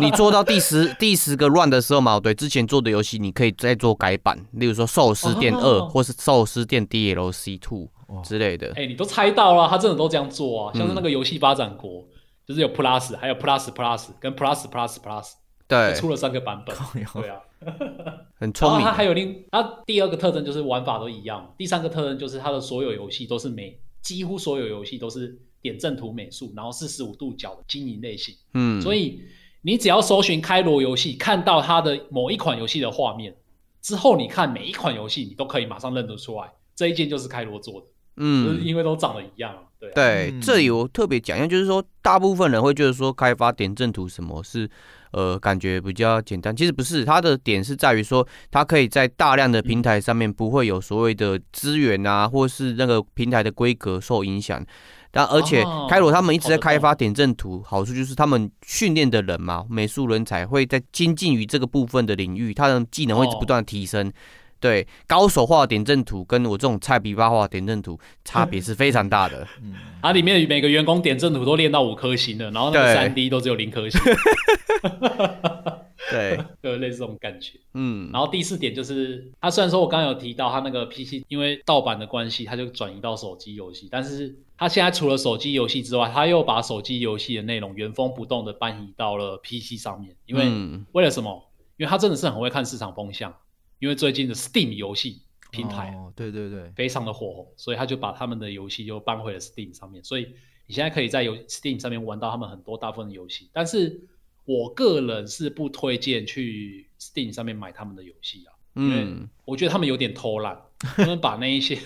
你做到第十 第十个 run 的时候嘛，对之前做的游戏，你可以再做改版，例如说寿司店二，或是寿司店 DLC two 之类的。哎，你都猜到了，他真的都这样做啊，像是那个游戏发展国，就是有 plus，还有 plus plus 跟 plus plus plus，对，出了三个版本，对啊。很聪明。它还有另，它第二个特征就是玩法都一样。第三个特征就是它的所有游戏都是每，几乎所有游戏都是点阵图美术，然后四十五度角的经营类型。嗯，所以你只要搜寻开罗游戏，看到它的某一款游戏的画面之后，你看每一款游戏，你都可以马上认得出来，这一件就是开罗做的。嗯，因为都长得一样。对，对，这里我特别讲一下，就是说，大部分人会觉得说，开发点阵图什么是。呃，感觉比较简单，其实不是，它的点是在于说，它可以在大量的平台上面不会有所谓的资源啊，或是那个平台的规格受影响。但而且开罗他们一直在开发点阵图，好处就是他们训练的人嘛，美术人才会在精进于这个部分的领域，他的技能会不断提升。对，高手画点阵图跟我这种菜比巴画点阵图差别是非常大的。嗯，它里面每个员工点阵图都练到五颗星的，然后那个三 D 都只有零颗星。对，就类似这种感觉。嗯，然后第四点就是，他虽然说我刚刚有提到他那个 PC 因为盗版的关系，他就转移到手机游戏，但是他现在除了手机游戏之外，他又把手机游戏的内容原封不动的搬移到了 PC 上面，因为为了什么？因为他真的是很会看市场风向。因为最近的 Steam 游戏平台，对对对，非常的火红，所以他就把他们的游戏就搬回了 Steam 上面。所以你现在可以在游 Steam 上面玩到他们很多大部分的游戏。但是我个人是不推荐去 Steam 上面买他们的游戏啊，嗯，我觉得他们有点偷懒，他们把那一些。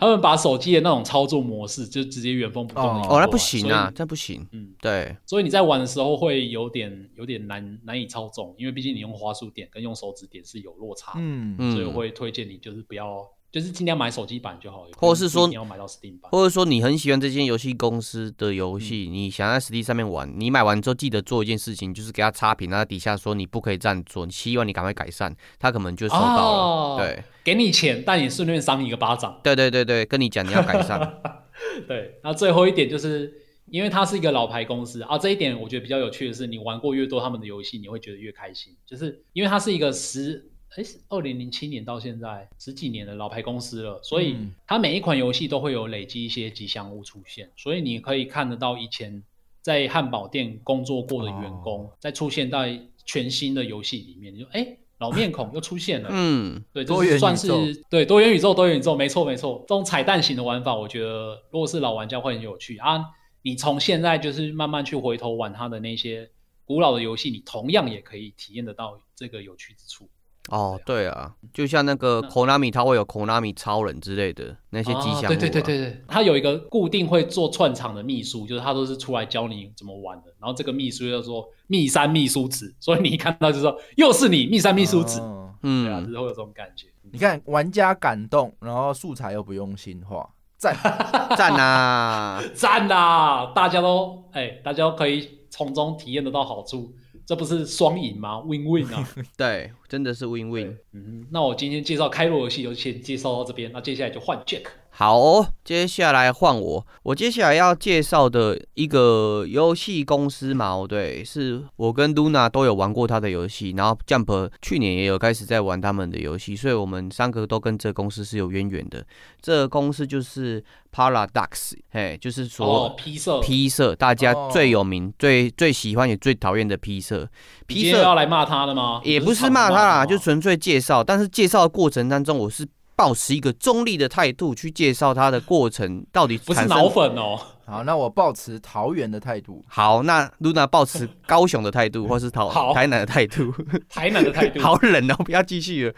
他们把手机的那种操作模式就直接原封不动的哦，那不行啊，这不行。嗯，对，所以你在玩的时候会有点有点难难以操纵，因为毕竟你用滑鼠点跟用手指点是有落差。嗯嗯，所以我会推荐你就是不要。就是尽量买手机版就好，或者是说你要买到 Steam 版，或者说你很喜欢这间游戏公司的游戏，你想在 Steam 上面玩，你买完之后记得做一件事情，就是给他差评，然后底下说你不可以这样做，你希望你赶快改善，他可能就收到了。对，给你钱，但也顺便赏你一个巴掌。对对对对，跟你讲你要改善。对，那最后一点就是，因为它是一个老牌公司啊，这一点我觉得比较有趣的是，你玩过越多他们的游戏，你会觉得越开心，就是因为它是一个十。哎，二零零七年到现在十几年的老牌公司了，所以它每一款游戏都会有累积一些吉祥物出现，所以你可以看得到以前在汉堡店工作过的员工，再出现在全新的游戏里面，你说哎，老面孔又出现了，嗯，对，多元算是对多元宇宙，多元宇宙，没错没错，这种彩蛋型的玩法，我觉得如果是老玩家会很有趣啊。你从现在就是慢慢去回头玩它的那些古老的游戏，你同样也可以体验得到这个有趣之处。哦，对啊，就像那个 Konami，它会有 Konami 超人之类的那些吉祥物。对对对对对，它有一个固定会做串场的秘书，就是他都是出来教你怎么玩的。然后这个秘书叫做密山秘书子，所以你一看到就说又是你密山秘书子，嗯，对啊，就是会有这种感觉。你看玩家感动，然后素材又不用心画，赞 赞呐 赞呐！大家都哎，大家都可以从中体验得到好处。这不是双赢吗？Win Win 啊！对，真的是 Win Win。嗯，那我今天介绍开罗游戏就先介绍到这边，那接下来就换 Jack。好，接下来换我。我接下来要介绍的一个游戏公司嘛，对，是我跟 Luna 都有玩过他的游戏，然后 Jump 去年也有开始在玩他们的游戏，所以我们三个都跟这公司是有渊源的。这公司就是 Paradox，嘿，就是说批色批色，大家最有名、最最喜欢也最讨厌的批色。批色要来骂他的吗？也不是骂他啦，就纯粹介绍。但是介绍的过程当中，我是。保持一个中立的态度去介绍它的过程，到底不是脑粉哦。好，那我保持桃园的态度。好，那露娜保持高雄的态度，或是桃台南的态度。台南的态度。好冷哦，不要继续了。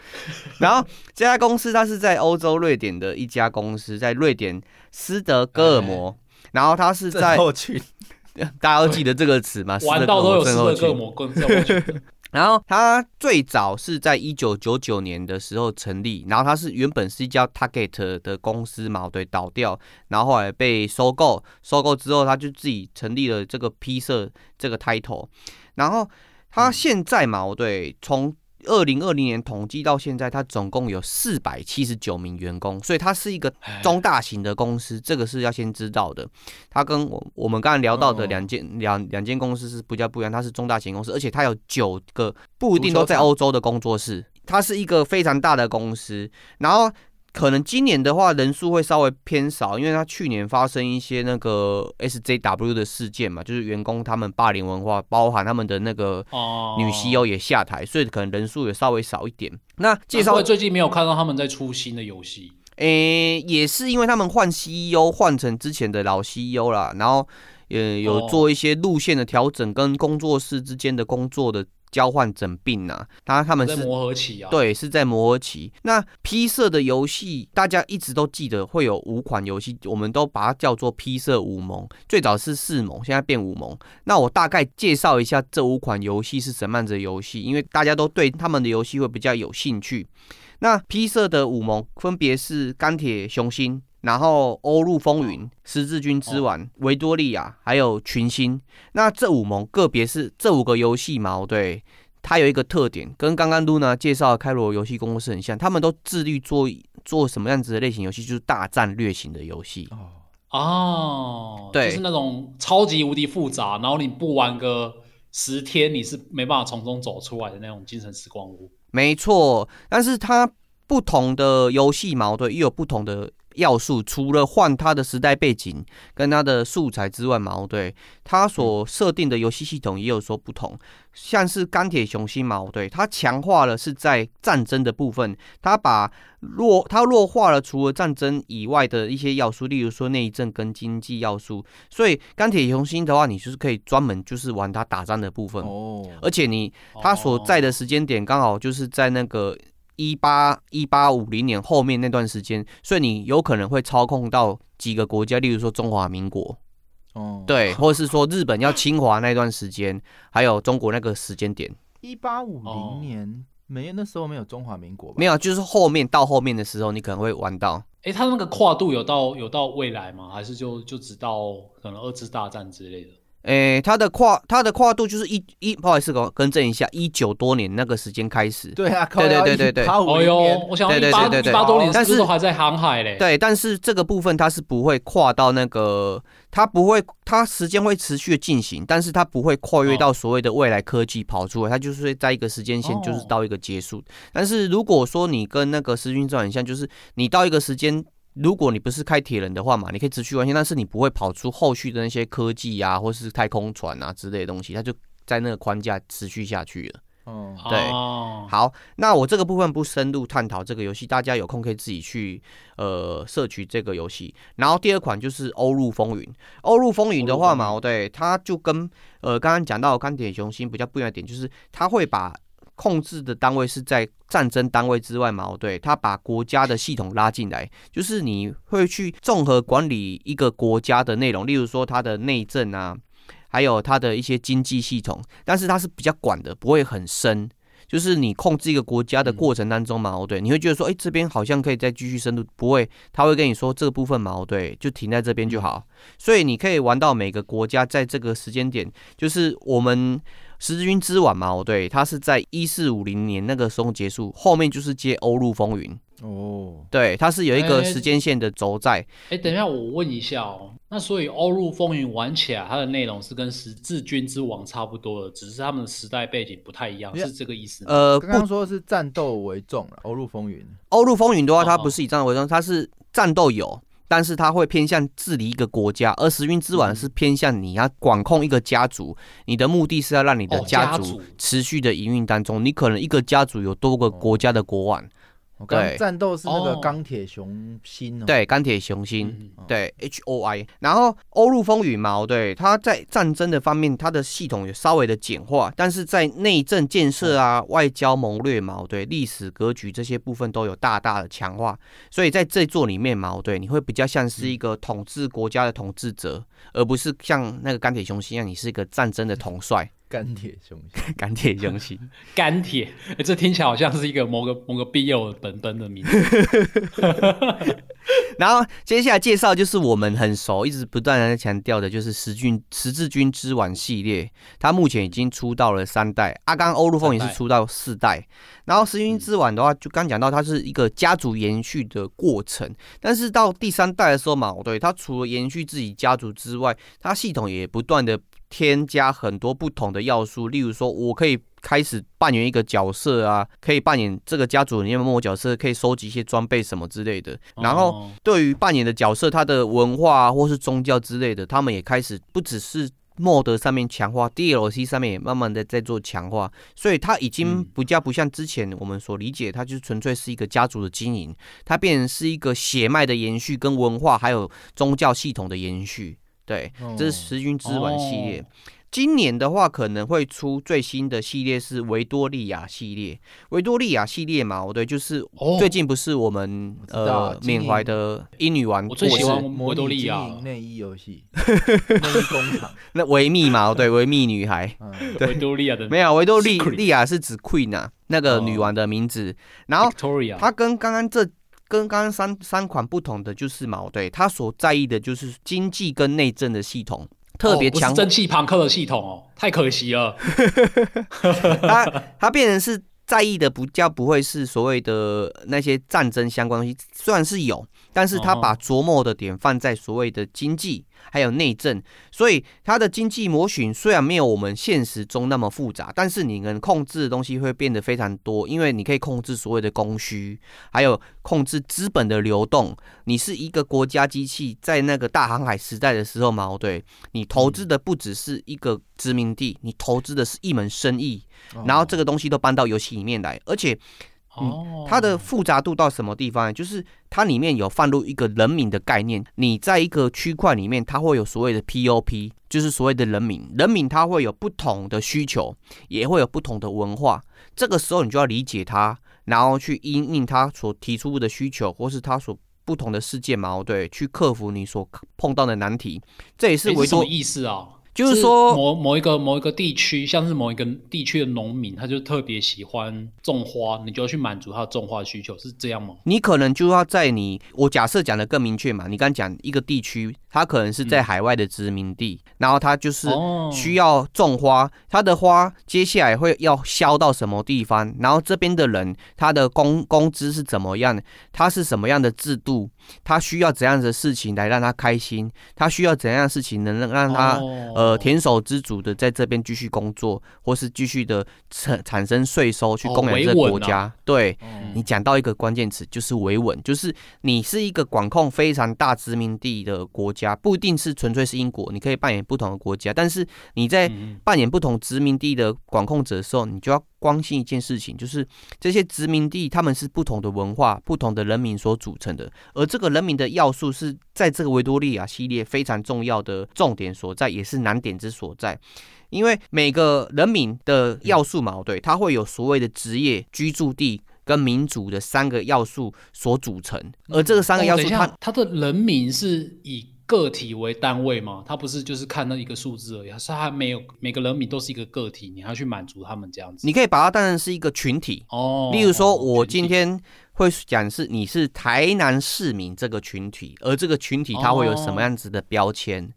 然后这家公司它是在欧洲瑞典的一家公司，在瑞典斯德哥尔摩。然后它是在 大家都记得这个词吗？玩到都有斯德哥尔摩跟然后它最早是在一九九九年的时候成立，然后它是原本是一家 Target 的公司嘛，对，倒掉，然后后来被收购，收购之后它就自己成立了这个 P 社这个 title，然后它现在嘛，对，从二零二零年统计到现在，它总共有四百七十九名员工，所以它是一个中大型的公司，这个是要先知道的。它跟我我们刚才聊到的两间两两间公司是比较不一样，它是中大型公司，而且它有九个不一定都在欧洲的工作室，它是一个非常大的公司，然后。可能今年的话人数会稍微偏少，因为他去年发生一些那个 SJW 的事件嘛，就是员工他们霸凌文化，包含他们的那个女 CEO 也下台，所以可能人数也稍微少一点。那介绍最近没有看到他们在出新的游戏，诶，也是因为他们换 CEO 换成之前的老 CEO 啦，然后也有做一些路线的调整跟工作室之间的工作的。交换整病呐，当然他们是磨合期啊，对，是在磨合期。那 P 社的游戏，大家一直都记得会有五款游戏，我们都把它叫做 P 社五盟。最早是四盟，现在变五盟。那我大概介绍一下这五款游戏是什么样子的游戏，因为大家都对他们的游戏会比较有兴趣。那 P 社的五盟分别是钢铁雄心。然后，欧陆风云、十字军之王、维多利亚，还有群星。那这五盟个别是这五个游戏嘛？对，它有一个特点，跟刚刚露娜介绍的开罗游戏公司很像，他们都致力做做什么样子的类型游戏，就是大战略型的游戏。哦，对，就是那种超级无敌复杂，然后你不玩个十天，你是没办法从中走出来的那种精神时光屋。没错，但是它不同的游戏矛盾又有不同的。要素除了换它的时代背景跟它的素材之外，嘛，对，它所设定的游戏系统也有所不同。像是钢铁雄心嘛，对，它强化了是在战争的部分，它把弱它弱化了除了战争以外的一些要素，例如说内政跟经济要素。所以钢铁雄心的话，你就是可以专门就是玩它打仗的部分哦，而且你它所在的时间点刚好就是在那个。一八一八五零年后面那段时间，所以你有可能会操控到几个国家，例如说中华民国，哦，对，或者是说日本要侵华那段时间，还有中国那个时间点，一八五零年没有，那时候没有中华民国，没有，就是后面到后面的时候，你可能会玩到。哎，他那个跨度有到有到未来吗？还是就就只到可能二次大战之类的？诶，它的跨它的跨度就是一一，不好意思，我更正一下，一九多年那个时间开始。对啊，对对对对对。哦呦，我想一八一八多年，但是都还在航海嘞。对，但是这个部分它是不会跨到那个，它不会，它时间会持续的进行，但是它不会跨越到所谓的未来科技跑出来，它就是会在一个时间线，就是到一个结束。但是如果说你跟那个时运转很像，就是你到一个时间。如果你不是开铁人的话嘛，你可以持续玩线，但是你不会跑出后续的那些科技啊，或是太空船啊之类的东西，它就在那个框架持续下去了。哦，对，好，那我这个部分不深入探讨这个游戏，大家有空可以自己去呃摄取这个游戏。然后第二款就是《欧陆风云》，《欧陆风云》的话嘛，对，它就跟呃刚刚讲到钢铁雄心比较不一样的点，就是它会把。控制的单位是在战争单位之外嘛？对，他把国家的系统拉进来，就是你会去综合管理一个国家的内容，例如说它的内政啊，还有它的一些经济系统，但是它是比较管的，不会很深。就是你控制一个国家的过程当中嘛，对，你会觉得说，哎，这边好像可以再继续深入，不会，他会跟你说这个部分嘛，对，就停在这边就好。所以你可以玩到每个国家在这个时间点，就是我们。十字军之晚嘛，哦，对，它是在一四五零年那个时候结束，后面就是接欧陆风云哦，对，它是有一个时间线的轴在。哎，等一下，我问一下哦，那所以欧陆风云玩起来，它的内容是跟十字军之王差不多的，只是他们的时代背景不太一样，是这个意思？呃，刚刚说是战斗为重了，欧陆风云。欧陆风云的话，它不是以战斗为重，它是战斗有。但是它会偏向治理一个国家，而时运之晚是偏向你要管控一个家族，你的目的是要让你的家族持续的营运当中，你可能一个家族有多个国家的国王。对，战斗是那个钢铁雄心哦。对，钢铁雄心，对，H O I。然后欧陆风雨嘛，对，它在战争的方面，它的系统有稍微的简化，但是在内政建设啊、外交谋略嘛，对，历史格局这些部分都有大大的强化。所以在这座里面嘛，对，你会比较像是一个统治国家的统治者，而不是像那个钢铁雄心一样，你是一个战争的统帅。钢铁雄心，钢铁雄心，钢铁，这听起来好像是一个某个某个必有本本的名字。然后接下来介绍就是我们很熟，一直不断的在强调的，就是十军十字军之王系列，它目前已经出到了三代，阿刚欧陆风也是出到四代。然后十军之王的话，就刚讲到它是一个家族延续的过程，但是到第三代的时候嘛，对，它除了延续自己家族之外，它系统也不断的。添加很多不同的要素，例如说，我可以开始扮演一个角色啊，可以扮演这个家族里面某某角色，可以收集一些装备什么之类的。然后，对于扮演的角色，他的文化或是宗教之类的，他们也开始不只是 MOD 上面强化，DLC 上面也慢慢的在做强化。所以，它已经不加不像之前我们所理解，它就是纯粹是一个家族的经营，它变成是一个血脉的延续，跟文化还有宗教系统的延续。对，这是十军之王系列。今年的话，可能会出最新的系列是维多利亚系列。维多利亚系列嘛，对，就是最近不是我们呃缅怀的英女王，我最喜欢维多利亚内衣游戏，内衣工厂。那维密嘛，对，维密女孩。维多利亚的没有，维多利利亚是指 Queen 啊，那个女王的名字。然后她跟刚刚这。跟刚刚三三款不同的就是嘛对，他所在意的就是经济跟内政的系统，特别强蒸汽朋克的系统哦，太可惜了。他他变成是在意的不叫不会是所谓的那些战争相关东西，虽然是有。但是他把琢磨的点放在所谓的经济还有内政，所以他的经济模型虽然没有我们现实中那么复杂，但是你能控制的东西会变得非常多，因为你可以控制所谓的供需，还有控制资本的流动。你是一个国家机器，在那个大航海时代的时候嘛，对，你投资的不只是一个殖民地，你投资的是一门生意，然后这个东西都搬到游戏里面来，而且。哦，它的复杂度到什么地方呢？就是它里面有放入一个人民的概念。你在一个区块里面，它会有所谓的 POP，就是所谓的人民。人民它会有不同的需求，也会有不同的文化。这个时候你就要理解它，然后去因应它所提出的需求，或是它所不同的世界矛盾，去克服你所碰到的难题。这也是维多意思啊。就是说，某某一个某一个地区，像是某一个地区的农民，他就特别喜欢种花，你就要去满足他的种花需求，是这样吗？你可能就要在你，我假设讲的更明确嘛，你刚讲一个地区，他可能是在海外的殖民地，然后他就是需要种花，他的花接下来会要销到什么地方，然后这边的人他的工工资是怎么样，他是什么样的制度，他需要怎样的事情来让他开心，他需要怎样的事情能让他呃。呃，田手之主的在这边继续工作，或是继续的产产生税收去供养这个国家。对你讲到一个关键词，就是维稳，就是你是一个管控非常大殖民地的国家，不一定是纯粹是英国，你可以扮演不同的国家，但是你在扮演不同殖民地的管控者的时候，你就要。关心一件事情，就是这些殖民地他们是不同的文化、不同的人民所组成的，而这个人民的要素是在这个维多利亚系列非常重要的重点所在，也是难点之所在。因为每个人民的要素矛盾，它会有所谓的职业、居住地跟民族的三个要素所组成，而这个三个要素，它它的人民是以。个体为单位吗？他不是就是看那一个数字而已，是他没有每个人民都是一个个体，你要去满足他们这样子。你可以把它当成是一个群体哦。例如说，我今天会讲是你是台南市民这个群体，而这个群体它会有什么样子的标签？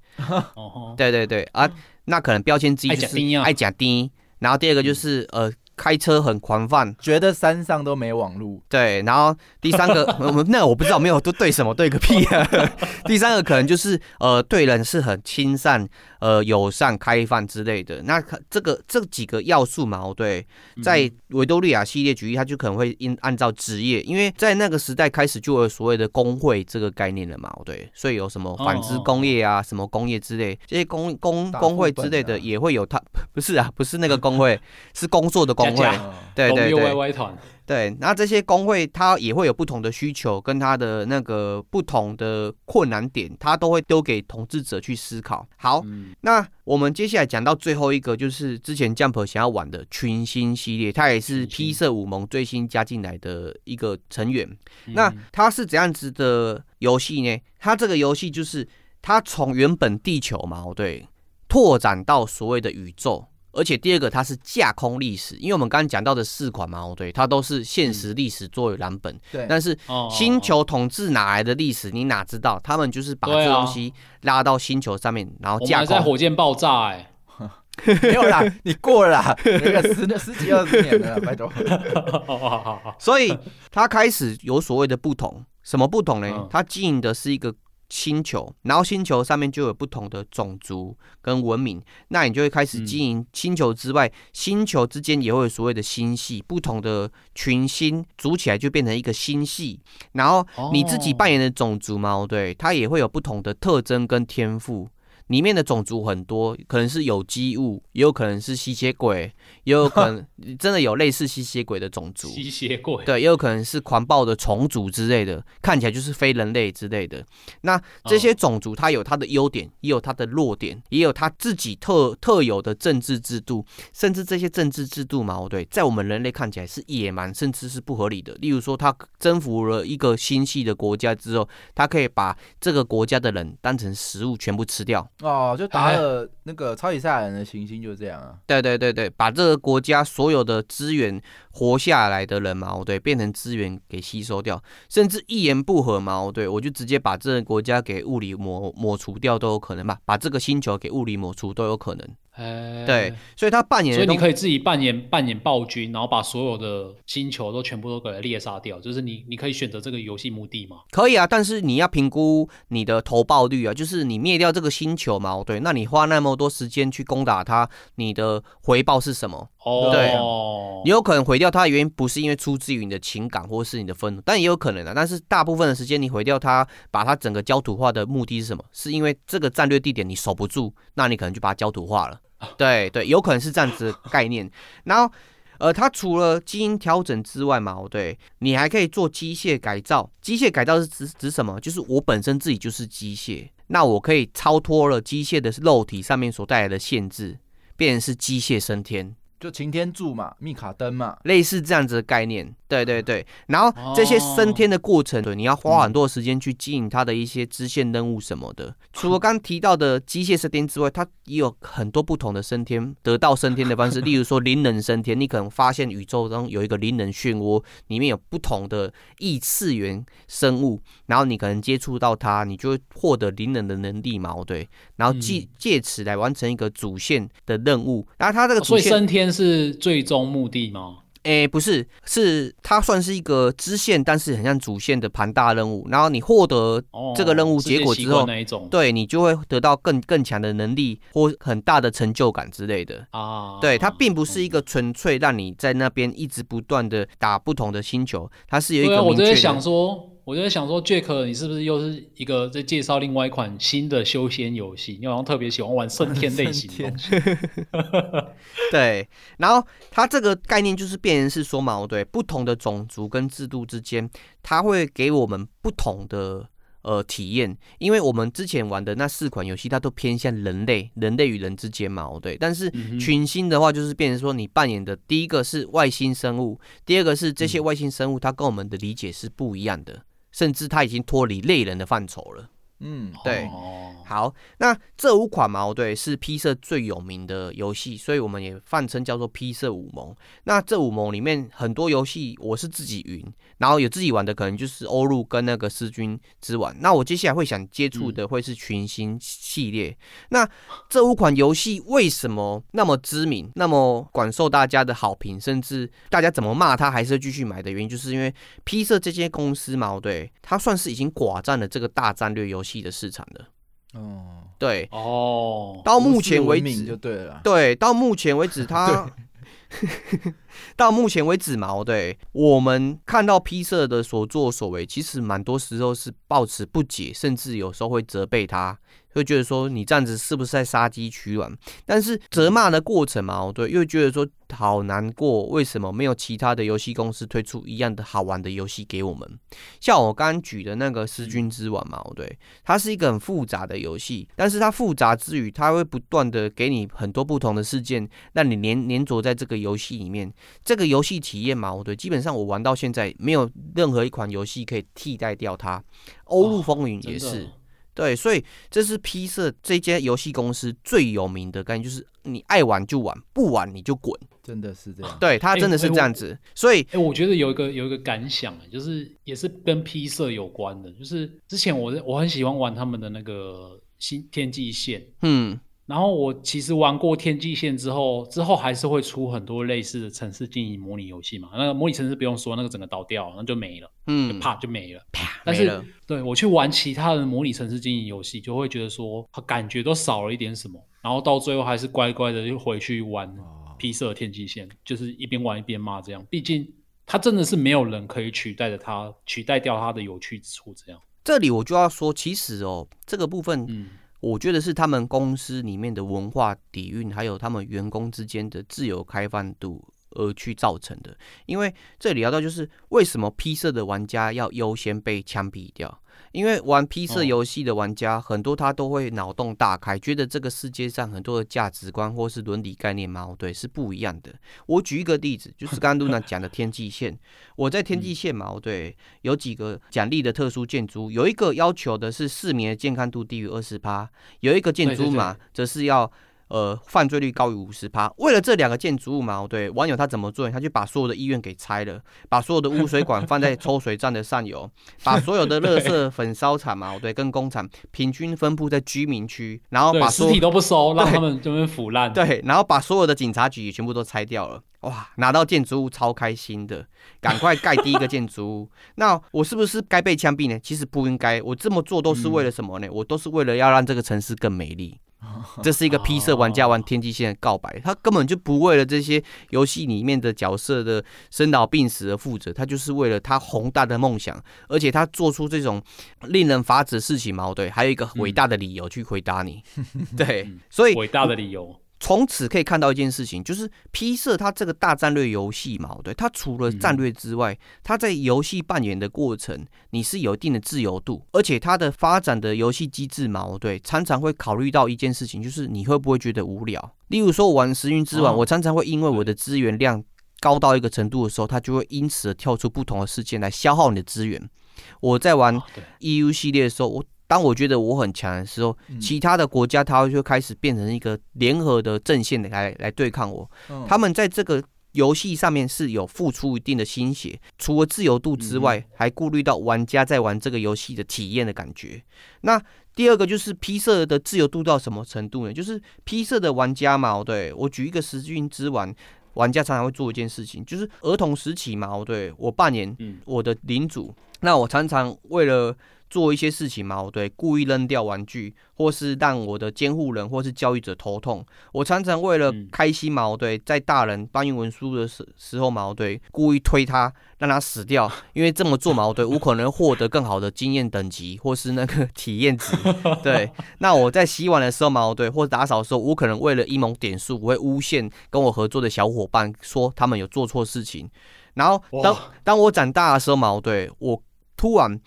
哦，对对对啊，那可能标签之一就是爱讲低，然后第二个就是呃。开车很狂放，觉得山上都没网路。对，然后第三个，我们那我不知道，没有都对什么对个屁啊。第三个可能就是呃，对人是很亲善。呃，友善、开放之类的，那这个这几个要素嘛，对，在维多利亚系列举例，它就可能会因按照职业，因为在那个时代开始就有所谓的工会这个概念了嘛，对，所以有什么纺织工业啊，什么工业之类，这些工工工会之类的也会有它，不是啊，不是那个工会，是工作的工会，对对对。对，那这些工会它也会有不同的需求，跟它的那个不同的困难点，它都会丢给统治者去思考。好，那我们接下来讲到最后一个，就是之前 Jump 想要玩的群星系列，它也是 P 社五盟最新加进来的一个成员。那它是怎样子的游戏呢？它这个游戏就是它从原本地球嘛，对，拓展到所谓的宇宙。而且第二个，它是架空历史，因为我们刚刚讲到的四款嘛，对，它都是现实历史作为蓝本。对。但是星球统治哪来的历史？你哪知道？他们就是把这东西拉到星球上面，然后架空。在火箭爆炸，哎，没有啦，你过了啦，那个十十几二十年了，拜托。好好好好。所以它开始有所谓的不同，什么不同呢？它经营的是一个。星球，然后星球上面就有不同的种族跟文明，那你就会开始经营星球之外，星球之间也会有所谓的星系，不同的群星组起来就变成一个星系，然后你自己扮演的种族嘛，对，它也会有不同的特征跟天赋。里面的种族很多，可能是有机物，也有可能是吸血鬼，也有可能 真的有类似吸血鬼的种族。吸血鬼对，也有可能是狂暴的虫族之类的，看起来就是非人类之类的。那这些种族它有它的优点，也有它的弱点，也有它自己特特有的政治制度，甚至这些政治制度矛盾，在我们人类看起来是野蛮，甚至是不合理的。例如说，他征服了一个星系的国家之后，他可以把这个国家的人当成食物全部吃掉。哦，就打了那个超级赛亚人的行星，就是这样啊。对对对对，把这个国家所有的资源活下来的人嘛，对，变成资源给吸收掉，甚至一言不合嘛，对，我就直接把这个国家给物理抹抹除掉都有可能吧，把这个星球给物理抹除都有可能。对，所以他扮演，所以你可以自己扮演扮演暴君，然后把所有的星球都全部都给猎杀掉，就是你你可以选择这个游戏目的吗？可以啊，但是你要评估你的投报率啊，就是你灭掉这个星球嘛，对，那你花那么多时间去攻打它，你的回报是什么？哦，对，你有可能毁掉它的原因不是因为出自于你的情感或是你的愤怒，但也有可能啊。但是大部分的时间你毁掉它，把它整个焦土化的目的是什么？是因为这个战略地点你守不住，那你可能就把它焦土化了。对对，有可能是这样子的概念。然后，呃，它除了基因调整之外嘛，哦对，你还可以做机械改造。机械改造是指指什么？就是我本身自己就是机械，那我可以超脱了机械的肉体上面所带来的限制，变成是机械升天。就擎天柱嘛，密卡登嘛，类似这样子的概念。对对对，然后这些升天的过程，对，你要花很多时间去经营它的一些支线任务什么的。除了刚提到的机械升天之外，它也有很多不同的升天，得到升天的方式。例如说灵能升天，你可能发现宇宙中有一个灵能漩涡，里面有不同的异次元生物，然后你可能接触到它，你就会获得灵能的能力嘛，对。然后借借此来完成一个主线的任务。然后它这个所以升天是最终目的吗？诶，不是，是它算是一个支线，但是很像主线的庞大任务。然后你获得这个任务结果之后，对你就会得到更更强的能力或很大的成就感之类的啊。对，它并不是一个纯粹让你在那边一直不断的打不同的星球，它是有一个我在想说。我就在想说，Jack，你是不是又是一个在介绍另外一款新的休闲游戏？你好像特别喜欢玩升天类型的东西。对，然后它这个概念就是变成是说嘛，对，不同的种族跟制度之间，它会给我们不同的呃体验。因为我们之前玩的那四款游戏，它都偏向人类，人类与人之间嘛，对。但是群星的话，就是变成说，你扮演的第一个是外星生物，第二个是这些外星生物，它跟我们的理解是不一样的。甚至他已经脱离类人的范畴了。嗯，对，好，那这五款嘛，对，是 P 社最有名的游戏，所以我们也泛称叫做 P 社五盟。那这五盟里面很多游戏我是自己云，然后有自己玩的可能就是欧陆跟那个思君之玩。那我接下来会想接触的会是群星系列。那这五款游戏为什么那么知名，那么广受大家的好评，甚至大家怎么骂他还是继续买的原因，就是因为 P 社这间公司嘛，对，它算是已经寡占了这个大战略游戏。的市场的哦，对。哦，到目前为止就对了，对，到目前为止，他 到目前为止嘛，对，我们看到 P 社的所作所为，其实蛮多时候是抱持不解，甚至有时候会责备他。会觉得说你这样子是不是在杀鸡取卵？但是责骂的过程嘛，对，又觉得说好难过，为什么没有其他的游戏公司推出一样的好玩的游戏给我们？像我刚刚举的那个《失君之王》嘛，对，它是一个很复杂的游戏，但是它复杂之余，它会不断的给你很多不同的事件，让你黏黏着在这个游戏里面。这个游戏体验嘛，对，基本上我玩到现在，没有任何一款游戏可以替代掉它。欧陆风云也是。对，所以这是 P 社这间游戏公司最有名的概念，就是你爱玩就玩，不玩你就滚，真的是这样。对他真的是这样子，所以哎，我觉得有一个有一个感想，就是也是跟 P 社有关的，就是之前我我很喜欢玩他们的那个新天际线，嗯。然后我其实玩过天际线之后，之后还是会出很多类似的城市经营模拟游戏嘛。那个模拟城市不用说，那个整个倒掉，那就没了，嗯，啪就没了，啪。但是对我去玩其他的模拟城市经营游戏，就会觉得说感觉都少了一点什么。然后到最后还是乖乖的又回去玩披色天际线，就是一边玩一边骂这样。毕竟它真的是没有人可以取代的，它取代掉它的有趣之处这样。这里我就要说，其实哦，这个部分，嗯。我觉得是他们公司里面的文化底蕴，还有他们员工之间的自由开放度而去造成的。因为这里聊到就是为什么 P 社的玩家要优先被枪毙掉。因为玩 P 色游戏的玩家很多，他都会脑洞大开，觉得这个世界上很多的价值观或是伦理概念嘛，对，是不一样的。我举一个例子，就是刚刚露娜讲的天际线。我在天际线嘛，对，有几个奖励的特殊建筑，有一个要求的是市民的健康度低于二十趴，有一个建筑嘛，则是要。呃，犯罪率高于五十趴。为了这两个建筑物嘛，对网友他怎么做？他就把所有的医院给拆了，把所有的污水管放在抽水站的上游，把所有的垃圾焚烧厂嘛，对，跟工厂平均分布在居民区，然后把尸体都不收，让他们这边腐烂。对，然后把所有的警察局也全部都拆掉了。哇，拿到建筑物超开心的，赶快盖第一个建筑物。那我是不是该被枪毙呢？其实不应该，我这么做都是为了什么呢？我都是为了要让这个城市更美丽。这是一个 P 色玩家玩天际线的告白，他根本就不为了这些游戏里面的角色的生老病死而负责，他就是为了他宏大的梦想，而且他做出这种令人发指的事情嘛，对，还有一个伟大的理由去回答你，对，所以伟大的理由，从此可以看到一件事情，就是 P 社它这个大战略游戏嘛，对，它除了战略之外，它在游戏扮演的过程，你是有一定的自由度，而且它的发展的游戏机制嘛，对，常常会考虑到一件事情，就是你会不会觉得无聊？例如说，我玩《时运之王》，我常常会因为我的资源量高到一个程度的时候，它就会因此跳出不同的事件来消耗你的资源。我在玩 EU 系列的时候，我当我觉得我很强的时候，其他的国家它就开始变成一个联合的阵线来来对抗我。他们在这个游戏上面是有付出一定的心血，除了自由度之外，还顾虑到玩家在玩这个游戏的体验的感觉。那第二个就是 P 社的自由度到什么程度呢？就是 P 社的玩家嘛，对我举一个时运之玩玩家常常会做一件事情，就是儿童时期嘛，对我扮演我的领主，那我常常为了做一些事情嘛，对，故意扔掉玩具，或是让我的监护人或是教育者头痛。我常常为了开心嘛，对，在大人搬运文书的时时候嘛，对，故意推他，让他死掉。因为这么做嘛，对，我可能获得更好的经验等级或是那个体验值。对，那我在洗碗的时候嘛，对，或者打扫的时候，我可能为了一蒙点数，我会诬陷跟我合作的小伙伴，说他们有做错事情。然后当当我长大的时候嘛，对我突然。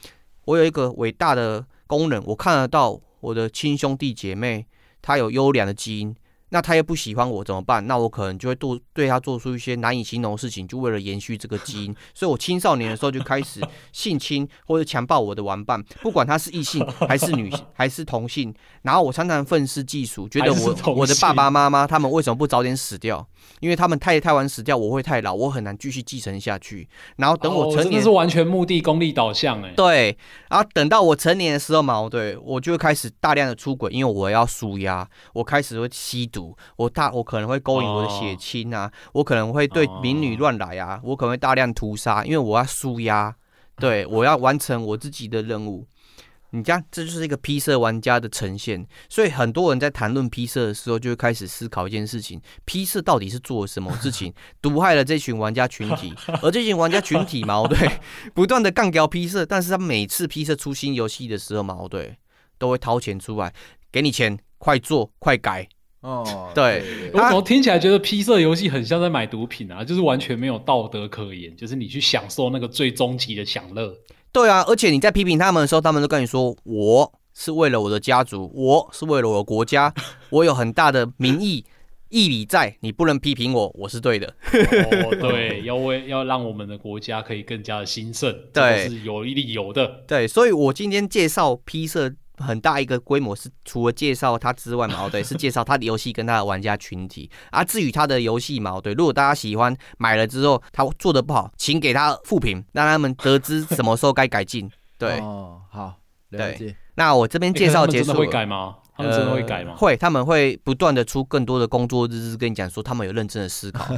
我有一个伟大的功能，我看得到我的亲兄弟姐妹，他有优良的基因。那他又不喜欢我怎么办？那我可能就会做对他做出一些难以形容的事情，就为了延续这个基因。所以我青少年的时候就开始性侵或者强暴我的玩伴，不管他是异性还是女性 还是同性。然后我常常愤世嫉俗，觉得我我的爸爸妈妈他们为什么不早点死掉？因为他们太太晚死掉，我会太老，我很难继续继承下去。然后等我成年是完全目的功利导向哎。对，然后等到我成年的时候嘛，对我就会开始大量的出轨，因为我要舒压，我开始会吸毒。我大我可能会勾引我的血亲啊，我可能会对民女乱来啊，我可能会大量屠杀，因为我要输压，对我要完成我自己的任务。你家，这就是一个 P 社玩家的呈现。所以很多人在谈论 P 社的时候，就会开始思考一件事情：P 社到底是做了什么事情，毒害了这群玩家群体？而这群玩家群体矛盾，不断的杠掉 P 社，但是他每次 P 社出新游戏的时候，矛盾都会掏钱出来，给你钱，快做，快改。哦，对，我怎么听起来觉得 P 色游戏很像在买毒品啊？就是完全没有道德可言，就是你去享受那个最终极的享乐。对啊，而且你在批评他们的时候，他们都跟你说：“我是为了我的家族，我是为了我的国家，我有很大的民意义理在，你不能批评我，我是对的。”哦，对，要为要让我们的国家可以更加的兴盛，对，是有理有的。对，所以我今天介绍 P 色。很大一个规模是除了介绍他之外嘛，哦对，是介绍他的游戏跟他的玩家群体。啊，至于他的游戏嘛，对，如果大家喜欢买了之后他做的不好，请给他复评，让他们得知什么时候该改进。对，哦，好，对。那我这边介绍结束。会改吗？他们真的会改吗？会，他们会不断的出更多的工作日志，跟你讲说他们有认真的思考。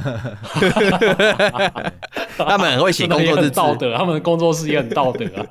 他们很会写工作日志，道德，他们的工作室也很道德啊。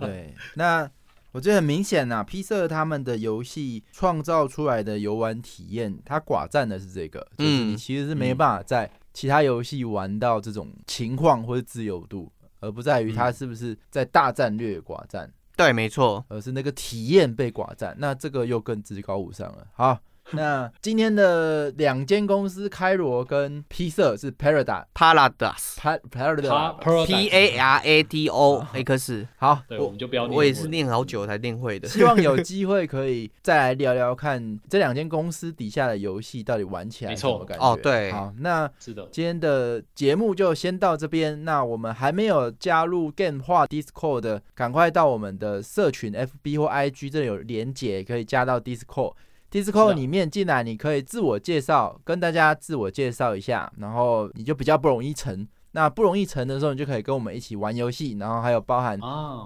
对，那。我觉得很明显呐，P 社他们的游戏创造出来的游玩体验，它寡占的是这个，就是你其实是没办法在其他游戏玩到这种情况或者自由度，而不在于它是不是在大战略寡占。对，没错，而是那个体验被寡占，那这个又更至高无上了。好。那今天的两间公司，开罗跟 P 社是 Paradox，Paradox，P A R A D O X。好，对，我们就不要。我也是练好久才练会的。希望有机会可以再来聊聊看这两间公司底下的游戏到底玩起来什么感觉。哦，对。好，那是的，今天的节目就先到这边。那我们还没有加入 Game 化 Discord 的，赶快到我们的社群 FB 或 IG 这里有连结，可以加到 Discord。Discord 里面进来，你可以自我介绍，跟大家自我介绍一下，然后你就比较不容易沉。那不容易沉的时候，你就可以跟我们一起玩游戏，然后还有包含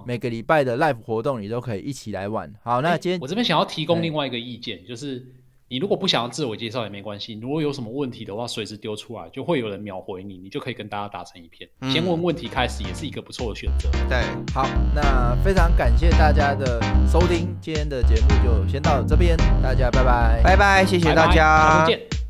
每个礼拜的 Live 活动，你都可以一起来玩。好，那今天我这边想要提供另外一个意见，就是。你如果不想要自我介绍也没关系，如果有什么问题的话，随时丢出来，就会有人秒回你，你就可以跟大家打成一片。先问问题开始也是一个不错的选择。对，好，那非常感谢大家的收听，今天的节目就先到这边，大家拜拜，拜拜，谢谢大家，再见。